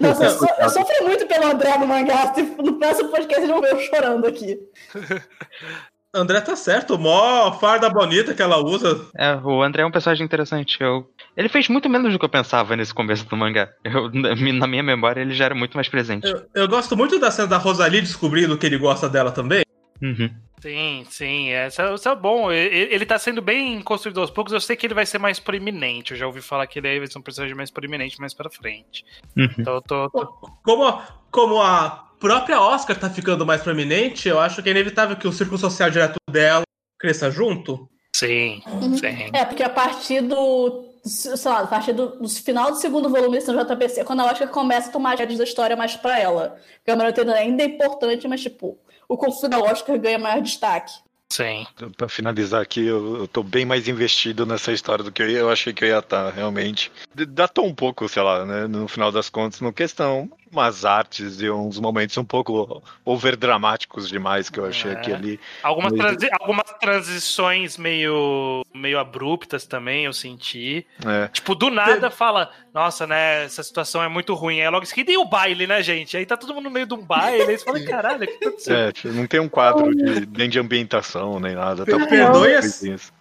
Nossa, eu, so, eu sofri muito pelo André no mangá. Tipo, no próximo podcast eles vão ver eu chorando aqui. André tá certo, mó farda bonita que ela usa. É, o André é um personagem interessante. Eu... Ele fez muito menos do que eu pensava nesse começo do mangá. Eu, na minha memória, ele já era muito mais presente. Eu, eu gosto muito da cena da Rosalie descobrindo que ele gosta dela também. Uhum. Sim, sim, é, isso, é- isso é bom. Ele, ele tá sendo bem construído aos poucos. Eu sei que ele vai ser mais proeminente. Eu já ouvi falar que ele aí vai ser um personagem mais proeminente mais pra frente. Uhum. Então eu tô, tô- Como, como a própria Oscar tá ficando mais proeminente, eu acho que é inevitável que o círculo social direto dela cresça junto. Sim, sim. É, porque a partir do. Sei lá, a partir do, do final do segundo volume desse JPC, quando a Oscar começa a tomar as rédeas da história mais pra ela. Porque a Maratona ainda é importante, mas, tipo, o conflito da Oscar ganha maior destaque. Sim. Pra finalizar aqui, eu, eu tô bem mais investido nessa história do que eu, ia, eu achei que eu ia estar, realmente. D- Datou um pouco, sei lá, né, no final das contas, no questão. Umas artes e uns momentos um pouco overdramáticos demais que eu achei É. aqui ali. Algumas, Mas- transi- algumas transições meio, meio abruptas também, eu senti. É. Tipo, do nada fala, nossa, né, essa situação é muito ruim. Aí logo em seguida, e o baile, né, gente? Aí tá todo mundo no meio de um baile, aí você fala, caralho, o que aconteceu? É, tipo, não tem um quadro de, nem de ambientação, nem nada. Tá Per- Perdoe a,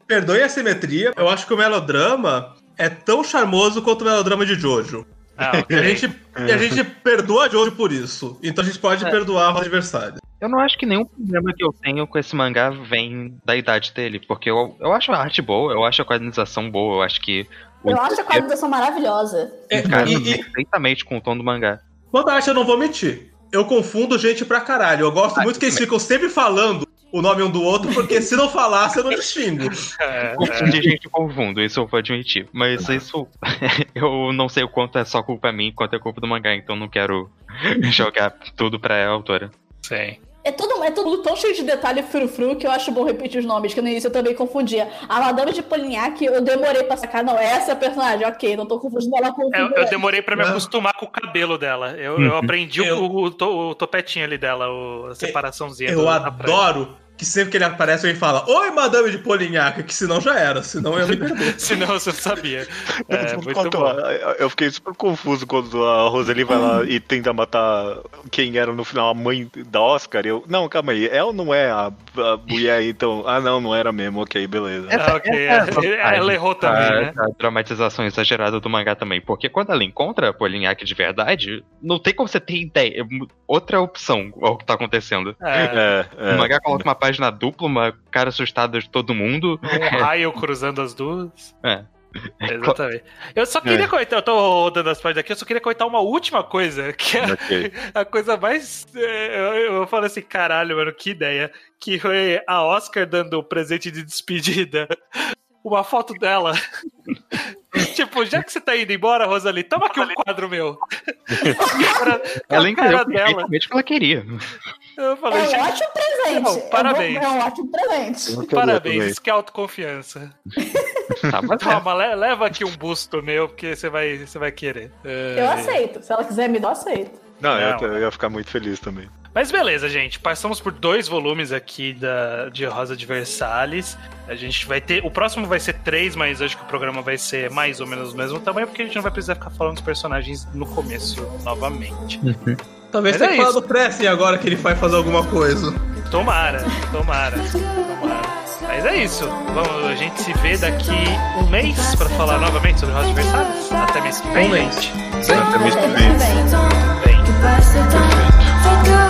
perdoe a simetria. Eu acho que o melodrama é tão charmoso quanto o melodrama de Jojo. Ah, E ok. a gente, a gente perdoa Jojo por isso. Então a gente pode perdoar o adversário. Eu não acho que nenhum problema que eu tenho com esse mangá vem da idade dele, porque eu, eu acho a arte boa, eu acho a quadrinização boa, eu acho que o Eu acho a quadrinização maravilhosa. É, encaixa e- e- perfeitamente com o tom do mangá. Quanto à arte, eu não vou mentir. Eu confundo gente pra caralho. Eu gosto muito que eles ficam sempre falando o nome um do outro, porque se não falasse, eu não distingo. É, Confundi gente com fundo, isso eu vou admitir. Mas isso eu não sei o quanto é só culpa minha, quanto é culpa do mangá, então não quero jogar tudo pra autora. sim. É tudo, é tudo tão cheio de detalhe frufru que eu acho bom repetir os nomes, que no início eu também confundia. A Madame de Polignac, eu demorei pra sacar, não, essa é a personagem, ok, não tô confundindo ela com o Eu, eu figurante. demorei pra me acostumar com o cabelo dela. Eu, Uhum. eu aprendi o- Eu- o, to- o topetinho ali dela, o- a separaçãozinha. Eu prancha. adoro que sempre que ele aparece, ele fala Oi, Madame de Polignac, que senão já era, senão eu me perdoo. Senão você não sabia. É, muito Quanto bom. a- eu fiquei super confuso quando a Roseli vai lá e tenta matar quem era no final a mãe da Oscar. Eu, não, calma aí, ela não é a, a mulher, então. Ah, não, não era mesmo, ok, beleza. Ah, ok, Essa é a é, vantagem ela errou também, da- né? da dramatização exagerada do mangá também. Porque quando ela encontra a Polignac de verdade, não tem como você ter ideia. é Outra opção ao que tá acontecendo. É, É, é. O mangá coloca uma página dupla, uma cara assustada de todo mundo. um raio cruzando as duas. É. Exatamente. Eu só queria É. comentar, eu tô rodando as páginas aqui, eu só queria comentar uma última coisa, que é Ok. a coisa mais. é, Eu, eu falo assim, caralho, mano, que ideia. Que foi a Oscar dando o presente de despedida. Uma foto dela. tipo, já que você tá indo embora, Rosalie, toma aqui um quadro meu. Cara, Ela cara dela. perfeitamente o que ela queria. Eu É falei, um gente, ótimo presente. Não, parabéns. É, é um ótimo presente. parabéns, que autoconfiança. Tá, mas é. Toma, le- leva aqui um busto meu, porque você vai, você vai querer. É. Eu aceito. Se ela quiser me dar, eu aceito. Não, eu, Não. eu ia ficar muito feliz também. Mas beleza, gente. Passamos por dois volumes aqui da, de Rosa de Versalhes. A gente vai ter. O próximo vai ser três, mas acho que o programa vai ser mais ou menos do mesmo tamanho, porque a gente não vai precisar ficar falando dos personagens no começo novamente. Talvez Mas é tenha falado isso. do Presley agora que ele vai fazer alguma coisa. Tomara, tomara, tomara. Mas é isso. Vamos, a gente se vê daqui um mês pra falar novamente sobre Rosa de Versalhes. Até mês que vem, Um mês. gente. Até mês que Até vem. mês que vem. Bem.